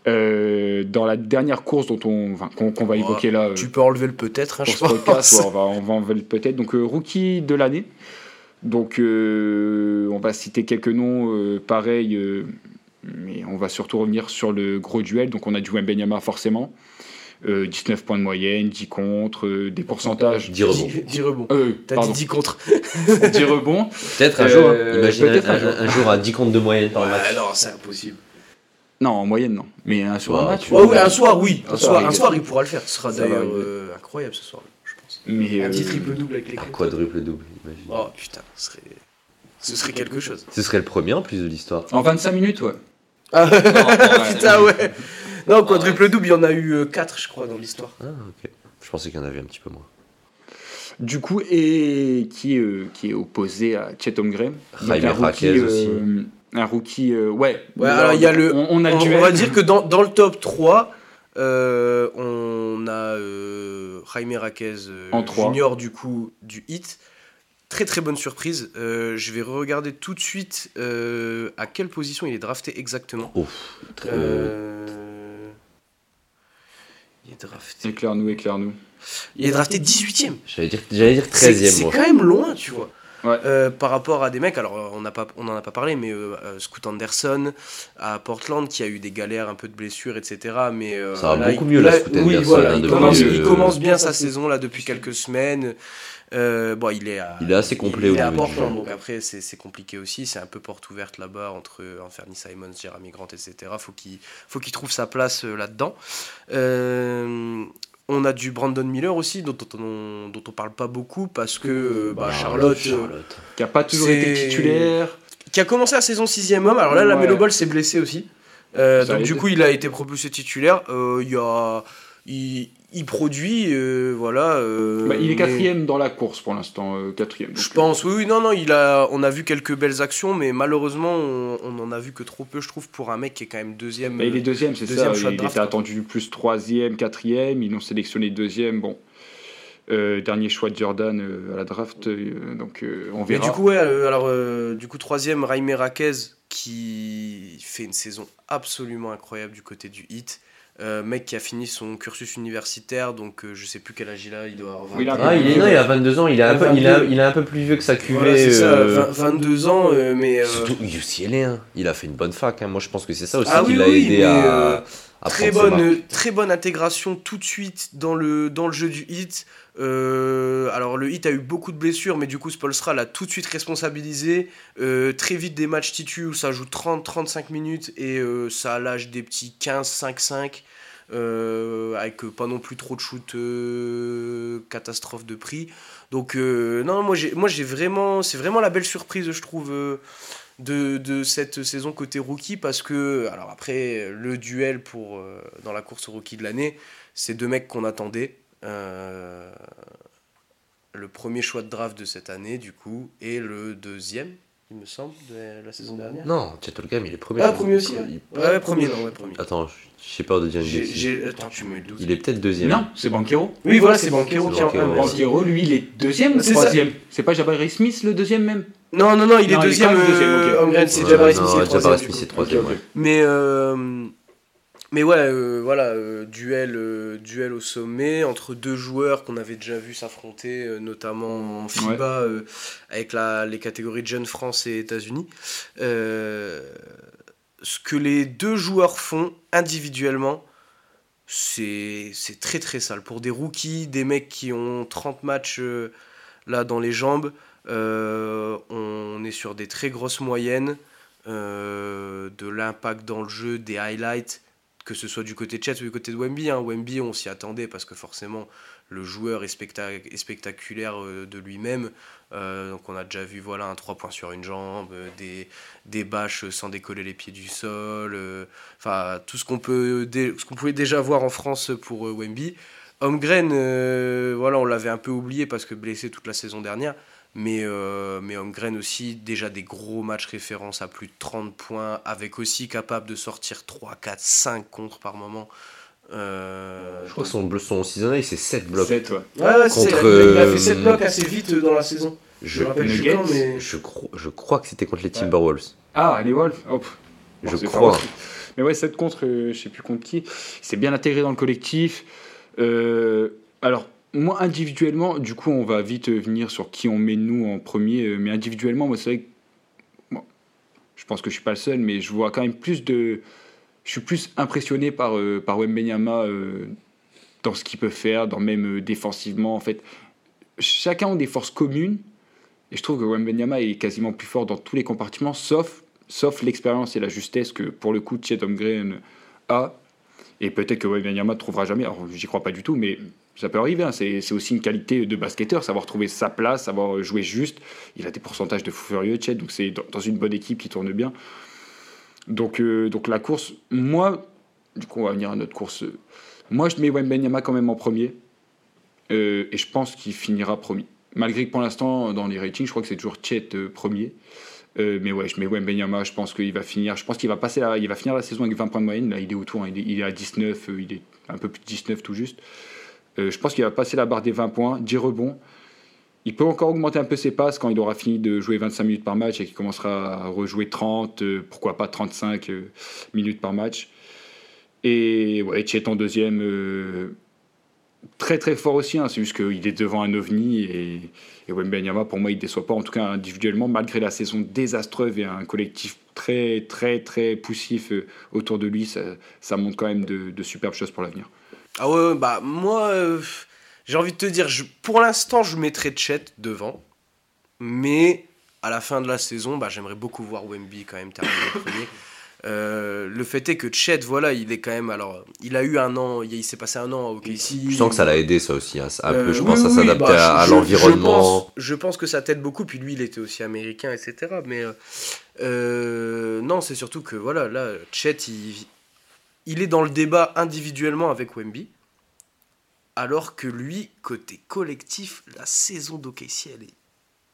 Speaker 1: euh, dans la dernière course dont on, enfin, qu'on qu'on va
Speaker 2: Oh,
Speaker 1: évoquer là. euh,
Speaker 2: tu peux enlever le peut-être, hein, je
Speaker 1: ce podcast,
Speaker 2: pense.
Speaker 1: ouais, on va, on va en veler peut-être. Donc, euh, rookie de l'année. Donc, on va citer quelques noms pareils, mais on va surtout revenir sur le gros duel. Donc, on a du Wembenyama forcément. Euh, 19 points de moyenne, 10 contre, euh, des pourcentages.
Speaker 3: 10 rebonds.
Speaker 2: 10 10 rebonds.
Speaker 1: Euh,
Speaker 2: T'as
Speaker 1: pardon,
Speaker 2: dit 10 contre.
Speaker 1: 10 rebonds.
Speaker 3: Peut-être un
Speaker 1: Euh,
Speaker 3: jour, hein. imagine
Speaker 1: peut-être
Speaker 3: un,
Speaker 1: un jour.
Speaker 3: un- un jour à 10 comptes de moyenne par match.
Speaker 2: Ouais, non, c'est impossible.
Speaker 1: Non, en moyenne, non. Mais un sur
Speaker 3: Ouais,
Speaker 1: un match.
Speaker 3: tu
Speaker 2: Ouais, ouais, un soir, oui. Un soir,
Speaker 1: arriver.
Speaker 2: soir, il pourra le faire. Ce sera d'ailleurs euh, incroyable ce soir, je pense.
Speaker 1: Mais,
Speaker 2: Un petit
Speaker 1: euh,
Speaker 2: triple double avec les
Speaker 3: Un
Speaker 2: clés.
Speaker 3: quadruple double, imagine.
Speaker 2: Oh putain, ce serait, ce serait quelque chose.
Speaker 3: Ce serait le premier en plus de l'histoire.
Speaker 1: En 25 minutes, ouais.
Speaker 2: Ah, putain, ouais. Non, quadruple double, il y en a eu 4, je crois, dans l'histoire.
Speaker 3: Ah, ok. Je pensais qu'il y en avait un petit peu moins.
Speaker 1: Du coup, et qui, est, euh, qui est opposé à Chet Holmgren. Donc,
Speaker 3: Jaime
Speaker 1: un rookie,
Speaker 3: aussi.
Speaker 1: euh, Un rookie, euh, ouais.
Speaker 2: Ouais, alors, il y a le-
Speaker 1: On, on a le
Speaker 2: On, va dire que dans, dans le top 3, euh, on a euh, Jaime Raquez euh, junior du coup du hit. Très très bonne surprise. Euh, je vais regarder tout de suite euh, à quelle position il est drafté exactement.
Speaker 3: Ouf. Très-
Speaker 2: Euh, Il est drafté.
Speaker 1: Éclaire-nous, éclaire-nous.
Speaker 2: Il est drafté 18ème.
Speaker 3: J'allais dire, j'allais dire
Speaker 2: C'est
Speaker 3: 13ème,
Speaker 2: c'est
Speaker 3: moi.
Speaker 2: quand même loin, tu vois.
Speaker 1: Ouais.
Speaker 2: Euh, par rapport à des mecs, alors on n'a pas, on en a pas parlé, mais euh, euh, Scoot Anderson à Portland qui a eu des galères, un peu de blessures, etc. Mais euh,
Speaker 3: Ça va
Speaker 2: là,
Speaker 3: beaucoup
Speaker 2: il-
Speaker 3: mieux, là, Scoot
Speaker 2: oui,
Speaker 3: Anderson,
Speaker 2: voilà,
Speaker 3: hein,
Speaker 2: il, commence,
Speaker 3: euh,
Speaker 2: il commence bien sa saison là depuis quelques semaines. Euh, bon, il est, à,
Speaker 3: Il est assez complet
Speaker 2: il
Speaker 3: au
Speaker 2: est à Portland, donc après c'est compliqué aussi. C'est un peu porte ouverte là-bas entre Anthony Simons, Jeremy Grant, etc. Faut qu'il faut qu'il trouve sa place euh, là-dedans. Euh, on a du Brandon Miller aussi, dont, dont on, dont on parle pas beaucoup parce que euh, bah,
Speaker 3: Ah,
Speaker 2: Charlotte, euh,
Speaker 3: Charlotte.
Speaker 1: Qui a pas toujours été titulaire.
Speaker 2: qui a commencé la saison sixième homme. Alors là, la. Melo Ball s'est blessé aussi. Euh, donc du coup, il a été propulsé titulaire. Euh, il, y a, il, il produit, euh, voilà. euh,
Speaker 1: Bah, il est
Speaker 2: mais-
Speaker 1: quatrième dans la course pour l'instant, euh, quatrième.
Speaker 2: Je pense, oui, oui, non, non, il a, on a vu quelques belles actions, mais malheureusement, on, on en a vu que trop peu, je trouve, pour un mec qui est quand même deuxième.
Speaker 1: Bah, il est deuxième, c'est ça. Il
Speaker 2: draft,
Speaker 1: était attendu plus troisième, quatrième. Ils l'ont sélectionné deuxième. Bon. Euh, dernier choix de Jordan euh, à la draft. euh, donc on
Speaker 2: Mais
Speaker 1: verra.
Speaker 2: du coup, ouais, alors, du coup, troisième, Jaime Raquez, qui fait une saison absolument incroyable du côté du hit. Euh, mec qui a fini son cursus universitaire, donc euh, je sais plus quel âge il a, il doit avoir
Speaker 1: Oui, il a
Speaker 2: 20.
Speaker 3: Ah, il est, non, il a 22 ans, il est un, peu, il a,
Speaker 2: 22.
Speaker 3: il est un peu plus vieux que sa cuvée.
Speaker 2: Voilà, c'est ça,
Speaker 3: euh,
Speaker 2: 20 22 ans, euh, mais euh,
Speaker 3: Surtout UCLA, hein. il a fait une bonne fac. hein. Moi, je pense que c'est ça aussi
Speaker 2: Ah
Speaker 3: qui
Speaker 2: oui,
Speaker 3: l'a
Speaker 2: oui,
Speaker 3: aidé
Speaker 2: euh,
Speaker 3: à
Speaker 2: très bonne, très bonne intégration tout de suite dans le, dans le jeu du hit. Euh, alors le hit a eu beaucoup de blessures, mais du coup Spolstra l'a tout de suite responsabilisé. Euh, très vite des matchs titus où ça joue 30-35 minutes et euh, ça lâche des petits 15-5-5. euh, avec pas non plus trop de shoot catastrophe de prix donc non moi j'ai moi j'ai vraiment c'est vraiment la belle surprise je trouve de, de cette saison côté rookie parce que alors après le duel pour euh, dans la course rookie de l'année c'est deux mecs qu'on attendait Euh, le premier choix de draft de cette année du coup et le deuxième il me semble, de la saison dernière.
Speaker 3: Non, Chet Holmgren, il est premier.
Speaker 2: Ah, premier aussi
Speaker 3: Il-
Speaker 2: Ouais, ouais, premier, non, ouais, premier.
Speaker 3: Attends, j'ai peur de dire une bêtise.
Speaker 2: Attends, tu me doutes.
Speaker 3: Il est peut-être deuxième.
Speaker 1: Non, c'est Banquero.
Speaker 2: Oui, voilà, c'est Banquero qui.
Speaker 1: Banquero, lui, il est deuxième ou troisième? C'est pas Jabari Smith le deuxième même?
Speaker 2: Non, non, non, il est
Speaker 1: Non, il est
Speaker 2: deuxième. euh, c'est
Speaker 3: Ouais,
Speaker 2: Jabari Smith, c'est le
Speaker 3: Jabari
Speaker 2: troisième.
Speaker 3: Smith, c'est troisième.
Speaker 2: Mais, euh, mais ouais, euh, voilà, euh, duel, euh, duel au sommet entre deux joueurs qu'on avait déjà vu s'affronter, notamment en FIBA avec la, les catégories de jeunes France et États-Unis. Ce que les deux joueurs font individuellement, c'est très très sale. Pour des rookies, des mecs qui ont 30 matchs là dans les jambes, on est sur des très grosses moyennes, de l'impact dans le jeu, des highlights, que ce soit du côté de Chet ou du côté de Wemby. Hein. Wemby, on s'y attendait parce que forcément le joueur est, specta- est spectaculaire euh, de lui-même. Euh, donc on a déjà vu voilà un 3 points sur une jambe, euh, des, bâches sans décoller les pieds du sol, enfin tout ce qu'on peut pouvait déjà voir en France pour Wemby. Holmgren, euh, voilà, on l'avait un peu oublié parce que blessé toute la saison dernière. Mais, euh, mais Holmgren aussi, déjà des gros matchs références à plus de 30 points, avec aussi capable de sortir 3, 4, 5 contre par moment. Euh,
Speaker 3: Je crois que son, son season high, c'est 7 blocs.
Speaker 1: Sept, ouais.
Speaker 2: Ouais, ouais,
Speaker 3: Contre,
Speaker 2: il, a, il a
Speaker 3: euh,
Speaker 2: fait 7 blocs assez vite euh, dans la saison. Je
Speaker 3: Je,
Speaker 2: rappelle quand, mais.
Speaker 3: je, crois, je crois que c'était contre les Timberwolves.
Speaker 1: Ah, les Wolves Hop.
Speaker 3: Je
Speaker 1: Bon, c'est
Speaker 3: crois.
Speaker 1: Mais ouais, 7 contre, euh, je sais plus contre qui. C'est bien intégré dans le collectif. Euh, alors, moi, individuellement, du coup, on va vite euh, venir sur qui on met nous en premier. euh, Mais individuellement, moi, c'est vrai que. je pense que je suis pas le seul, mais je vois quand même plus de. Je suis plus impressionné par, euh, par Wembenyama euh, dans ce qu'il peut faire, dans même euh, défensivement. En fait, chacun a des forces communes. Et je trouve que Wembenyama est quasiment plus fort dans tous les compartiments, sauf, sauf l'expérience et la justesse que, pour le coup, Chet Holmgren a. Et peut-être que Wembenyama ne trouvera jamais. Alors, j'y crois pas du tout, mais ça peut arriver. hein. C'est aussi une qualité de basketteur, savoir trouver sa place, savoir jouer juste. Il a des pourcentages de fou furieux, Chet, donc c'est dans, une bonne équipe qui tourne bien. Donc, euh, donc la course, moi, du coup, on va venir à notre course. Moi, je mets Wembenyama quand même en premier. Euh, et je pense qu'il finira premier. Malgré que pour l'instant, dans les ratings, je crois que c'est toujours Chet euh, premier. Mais ouais, je mets Wembenyama, je pense qu'il va finir. Je pense qu'il va va finir la saison avec 20 points de moyenne. Là, il est autour, hein, il, est, il est à 19, euh, il est un peu plus de 19 tout juste. Euh, je pense qu'il va passer la barre des 20 points, 10 rebonds. Il peut encore augmenter un peu ses passes quand il aura fini de jouer 25 minutes par match et qu'il commencera à rejouer 30, euh, pourquoi pas 35 euh, minutes par match. Et ouais, en deuxième, très très fort aussi. hein. C'est juste qu'il est devant un ovni et, et Wembenyama, pour moi, il ne déçoit pas, en tout cas individuellement, malgré la saison désastreuse et un collectif très très très poussif autour de lui. Ça, ça montre quand même de superbes choses pour l'avenir.
Speaker 2: Ah ouais, ouais, bah moi, euh, j'ai envie de te dire, je, pour l'instant, je mettrais Chet devant. Mais à la fin de la saison, bah, j'aimerais beaucoup voir Wemby quand même terminer premier. Euh, le fait est que Chet, voilà, il est quand même. Alors, il a eu un an, il, il s'est passé un an à OKC.
Speaker 3: Je sens que ça l'a aidé, ça aussi. hein. Un peu,
Speaker 2: Euh,
Speaker 3: je
Speaker 2: oui,
Speaker 3: pense, à s'adapter
Speaker 2: bah,
Speaker 3: à, l'environnement.
Speaker 2: Je pense, je pense que ça t'aide beaucoup. Puis lui, il était aussi américain, etc. Mais euh, euh, non, c'est surtout que voilà, là, Chet, il, il est dans le débat individuellement avec Wemby. Alors que lui, côté collectif, la saison d'OKC, elle est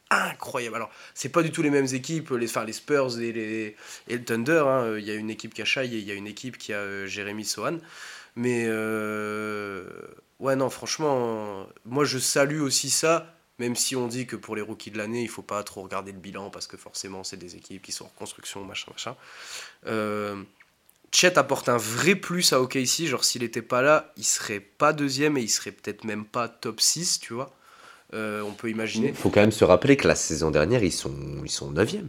Speaker 2: incroyable. Alors, c'est pas du tout les mêmes équipes, les, Spurs et, les, le Thunder. hein. Il y a une équipe qui a Shai et il y a une équipe qui a euh, Jérémy Sohan. Mais euh, ouais, non, franchement, moi je salue aussi ça, même si on dit que pour les rookies de l'année, il faut pas trop regarder le bilan parce que forcément, c'est des équipes qui sont en reconstruction, machin, machin. Euh, Chet apporte un vrai plus à OKC, genre s'il était pas là, il serait pas deuxième et il serait peut-être même pas top 6, tu vois. Euh, on peut imaginer.
Speaker 3: Il faut quand même se rappeler que la saison dernière, ils sont, ils sont 9e.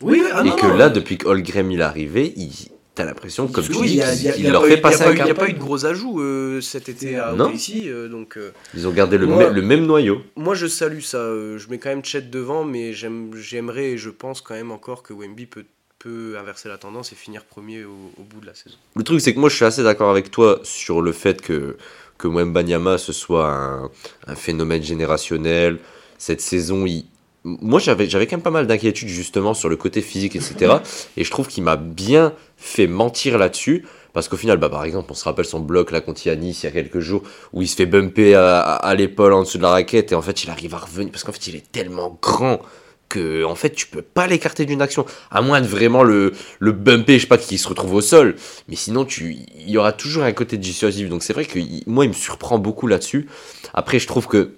Speaker 2: Oui, ah
Speaker 3: Et
Speaker 2: non,
Speaker 3: que
Speaker 2: non,
Speaker 3: là, depuis qu'Holgrim il est arrivé, il... t'as l'impression, comme tu
Speaker 2: Oui,
Speaker 3: dis,
Speaker 2: il y a- il y a-
Speaker 3: qu'il
Speaker 2: il y a
Speaker 3: leur
Speaker 2: pas
Speaker 3: fait
Speaker 2: eu-
Speaker 3: passer
Speaker 2: pas
Speaker 3: un
Speaker 2: Il n'y a pas eu de gros ajouts euh, cet été à
Speaker 3: Non.
Speaker 2: OKC, euh, donc euh,
Speaker 3: Ils ont gardé le,
Speaker 2: Moi-
Speaker 3: le même noyau.
Speaker 2: moi je salue ça. euh, je mets quand même Chet devant, mais j'aime- j'aimerais et je pense quand même encore que Wemby peut, peut inverser la tendance et finir premier au, au bout de la saison.
Speaker 3: Le truc, c'est que moi, je suis assez d'accord avec toi sur le fait que, que Wembanyama, ce soit un, un phénomène générationnel. Cette saison, il... moi, j'avais j'avais quand même pas mal d'inquiétudes, justement, sur le côté physique, etc. Et je trouve qu'il m'a bien fait mentir là-dessus. Parce qu'au final, bah, par exemple, on se rappelle son bloc là contre Yanis il y a quelques jours, où il se fait bumper à, à- à l'épaule en dessous de la raquette, et en fait, il arrive à revenir. Parce qu'en fait, il est tellement grand que en fait tu peux pas l'écarter d'une action. À moins de vraiment le, le bumper je sais pas qu'il se retrouve au sol. Mais sinon tu il y aura toujours un côté dissuasif. Donc c'est vrai que moi il me surprend beaucoup là-dessus. Après je trouve que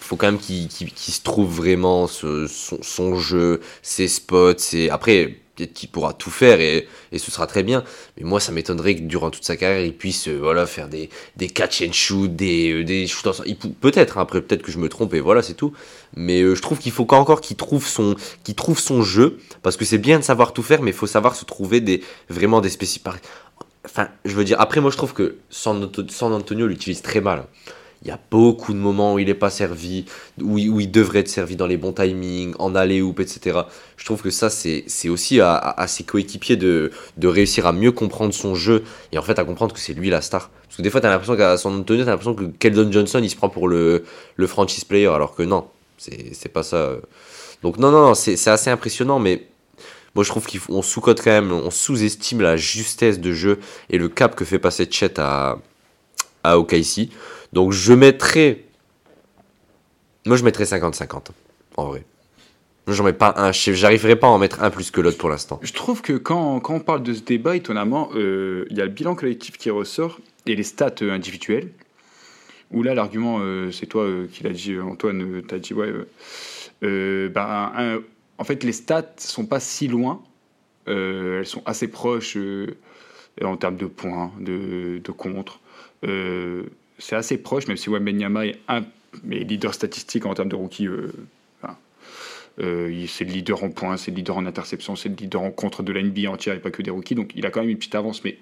Speaker 3: faut quand même qu'il se trouve vraiment son, son, jeu ses spots ses... après peut-être qu'il pourra tout faire et, et, ce sera très bien. Mais moi, ça m'étonnerait que durant toute sa carrière, il puisse euh, voilà, faire des, des catch and shoot, des, euh, des shoots Peut-être, hein, après, peut-être que je me trompe et voilà, c'est tout. Mais euh, je trouve qu'il faut encore qu'il trouve, son, qu'il trouve son jeu parce que c'est bien de savoir tout faire, mais il faut savoir se trouver des, vraiment des spécifiques. Enfin, je veux dire, après, moi, je trouve que San Antonio l'utilise très mal. Il y a beaucoup de moments où il n'est pas servi, où il, devrait être servi dans les bons timings, en aller-hoop, etc. Je trouve que ça, c'est aussi à, ses coéquipiers de, de, réussir à mieux comprendre son jeu et en fait à comprendre que c'est lui la star. Parce que des fois, tu as l'impression qu'à son Antonio, tu as l'impression que Keldon Johnson, il se prend pour le, le franchise player, alors que non, c'est pas ça. Donc non, non, non c'est assez impressionnant, mais moi je trouve qu'on sous-cote quand même, on sous-estime la justesse de jeu et le cap que fait passer Chet à, à OKC. Donc je mettrais. Moi je mettrais 50-50, en vrai. J'en mets pas un, j'arriverai pas à en mettre un plus que l'autre pour l'instant.
Speaker 1: Je trouve que quand, on parle de ce débat, étonnamment, euh, il y a le bilan collectif qui ressort et les stats euh, individuelles. Où là, l'argument, euh, c'est toi qui l'as dit, Antoine, tu as dit, ouais, ben, en fait, les stats sont pas si loin. elles sont assez proches en termes de points, de contre c'est assez proche, même si Wembenyama est un mais leader statistique en termes de rookie. Euh, euh, c'est le leader en points, c'est le leader en interception, c'est le leader en contre de la NBA entière et pas que des rookies. Donc il a quand même une petite avance. Mais,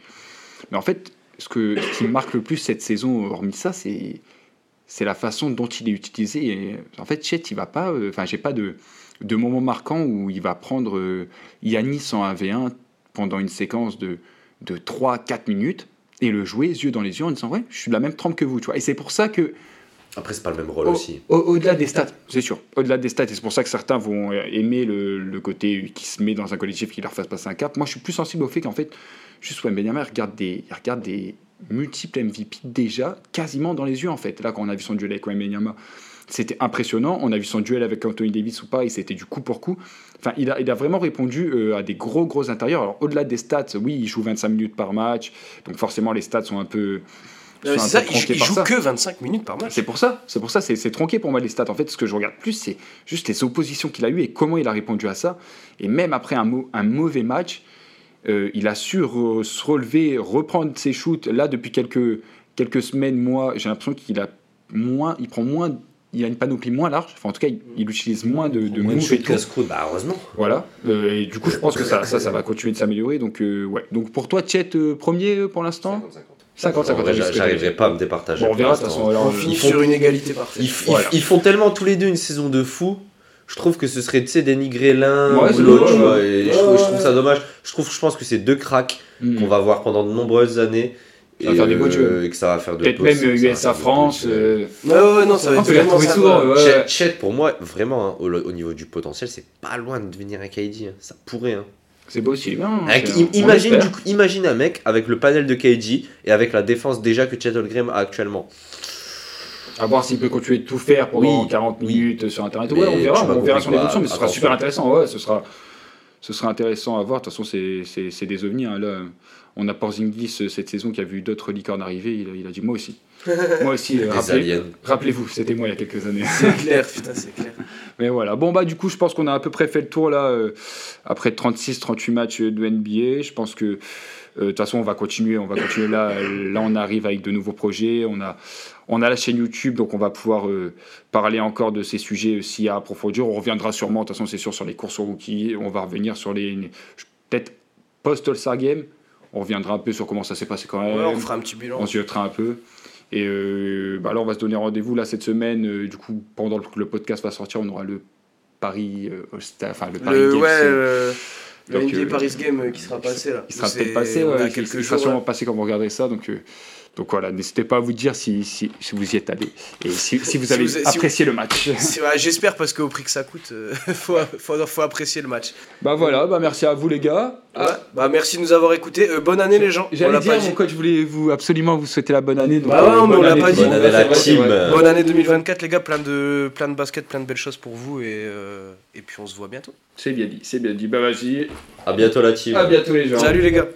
Speaker 1: mais en fait, ce, que, ce qui marque le plus cette saison, hormis ça, c'est la façon dont il est utilisé. En fait, Chet, il va pas. Euh, enfin, j'ai pas de, de moment marquant où il va prendre Yanis en 1v1 pendant une séquence de, de 3-4 minutes et le jouer yeux dans les yeux en disant ouais je suis de la même trempe que vous tu vois et c'est pour ça que
Speaker 3: après c'est pas le même rôle aussi
Speaker 1: au-delà des stats c'est sûr au-delà des stats et c'est pour ça que certains vont aimer le, le, côté qui se met dans un collectif qui leur fasse passer un cap moi je suis plus sensible au fait qu'en fait juste ouais Benjamin regarde des il regarde des multiples MVP déjà quasiment dans les yeux en fait là quand on a vu son duel avec Wembanyama c'était impressionnant. On a vu son duel avec Anthony Davis ou pas, et c'était du coup pour coup. Enfin, il a, il a vraiment répondu euh, à des gros, gros intérieurs. Alors, au-delà des stats, oui, il joue 25 minutes par match, donc forcément, les stats sont un peu.
Speaker 2: C'est ça, il, joue, que 25 minutes par match.
Speaker 1: C'est pour ça, c'est pour ça, c'est tronqué pour moi les stats. En fait, ce que je regarde plus, c'est juste les oppositions qu'il a eues et comment il a répondu à ça. Et même après un, un mauvais match, euh, il a su se relever, reprendre ses shoots. Là, depuis quelques, quelques semaines, mois, j'ai l'impression qu'il a moins, il prend moins il a une panoplie moins large. Enfin, en tout cas, il, utilise moins de, de
Speaker 3: moves et Bah, heureusement.
Speaker 1: Voilà. Euh, et du coup, je pense que ça, ça, ça va continuer de s'améliorer. Donc, euh, ouais. Donc, pour toi, Chet, euh, premier pour l'instant
Speaker 3: 50 50 J'arriverai pas à me départager.
Speaker 1: Bon, on verra de toute façon.
Speaker 2: On finit sur une égalité parfaite.
Speaker 3: Ils, font tellement tous les deux une saison de fou. Je trouve que ce serait, tu sais, dénigrer l'un ou l'autre. je, trouve ça dommage. Je, trouve, je pense que c'est deux cracks hmm. qu'on va voir pendant de nombreuses années.
Speaker 1: Ça va faire des beaux
Speaker 3: euh, Et que ça va faire de
Speaker 1: Peut-être même USA France.
Speaker 2: Euh... Ouais, ouais, non, ça va être vraiment
Speaker 3: souvent. Ouais. Chet, pour moi, vraiment, hein, au, au, niveau du potentiel, c'est pas loin de devenir un KD. Hein. Ça pourrait. Hein.
Speaker 1: C'est. Bien,
Speaker 3: avec, imagine, du coup, imagine un mec avec le panel de KD et avec la défense déjà que Chet Holmgren a actuellement.
Speaker 1: À voir s'il peut continuer de tout faire pendant oui, 40 minutes oui. sur Internet. Ouais, on verra, on verra son évolution, mais ce sera super intéressant. Ouais, ce sera, ce sera intéressant à voir. De toute façon, c'est des ovnis. Hein, là on a Porzingis euh, cette saison qui a vu d'autres licornes arriver, il, a dit moi aussi. moi aussi, euh, rappelez, vous c'était moi il y a quelques années.
Speaker 2: C'est clair, putain, c'est clair.
Speaker 1: Mais voilà, bon bah du coup je pense qu'on a à peu près fait le tour là, euh, après 36-38 matchs de NBA, je pense que de toute façon on va continuer, on va continuer là, là on arrive avec de nouveaux projets, on a, on a la chaîne YouTube, donc on va pouvoir parler encore de ces sujets aussi à approfondir. On reviendra sûrement, de toute façon, c'est sûr, sur les courses rookies. On va revenir sur les. Peut-être post-All-Star Game. On reviendra un peu sur comment ça s'est passé quand même.
Speaker 2: on fera un petit bilan.
Speaker 1: On se jetera un peu. Et euh, bah là, on va se donner rendez-vous là cette semaine. Euh, du coup, pendant que le podcast va sortir, on aura le Paris, euh, enfin le Paris
Speaker 2: le, Ouais, le NBA Paris Game qui sera passé là.
Speaker 1: Il sera peut-être passé, ouais, il sera sûrement passé quand vous regarderez ça. Donc, donc voilà, n'hésitez pas à vous dire si, si, si, vous y êtes allé et si, si vous avez apprécié le match.
Speaker 2: J'espère parce qu'au prix que ça coûte, il faut, faut, faut, apprécier le match.
Speaker 1: Bah voilà, bah merci à vous les gars.
Speaker 2: Ah, Bah, merci de nous avoir écoutés. Euh, bonne année, les gens.
Speaker 1: J'allais
Speaker 2: l'a
Speaker 1: dire, mon coach voulait vous absolument vous souhaiter la bonne année. donc,
Speaker 2: Bah ouais,
Speaker 1: euh,
Speaker 2: mais on
Speaker 1: bonne
Speaker 2: l'a
Speaker 1: année
Speaker 2: pas
Speaker 1: tout
Speaker 2: dit.
Speaker 1: le monde.
Speaker 3: Bonne année, la team.
Speaker 2: Bonne année 2024, les gars. Plein de, plein de basket, plein de belles choses pour vous. Et, euh, et puis, on se voit bientôt.
Speaker 1: C'est bien dit, c'est bien dit. Bah vas-y.
Speaker 3: À bientôt la team.
Speaker 1: À bientôt les gens.
Speaker 2: Salut, les gars.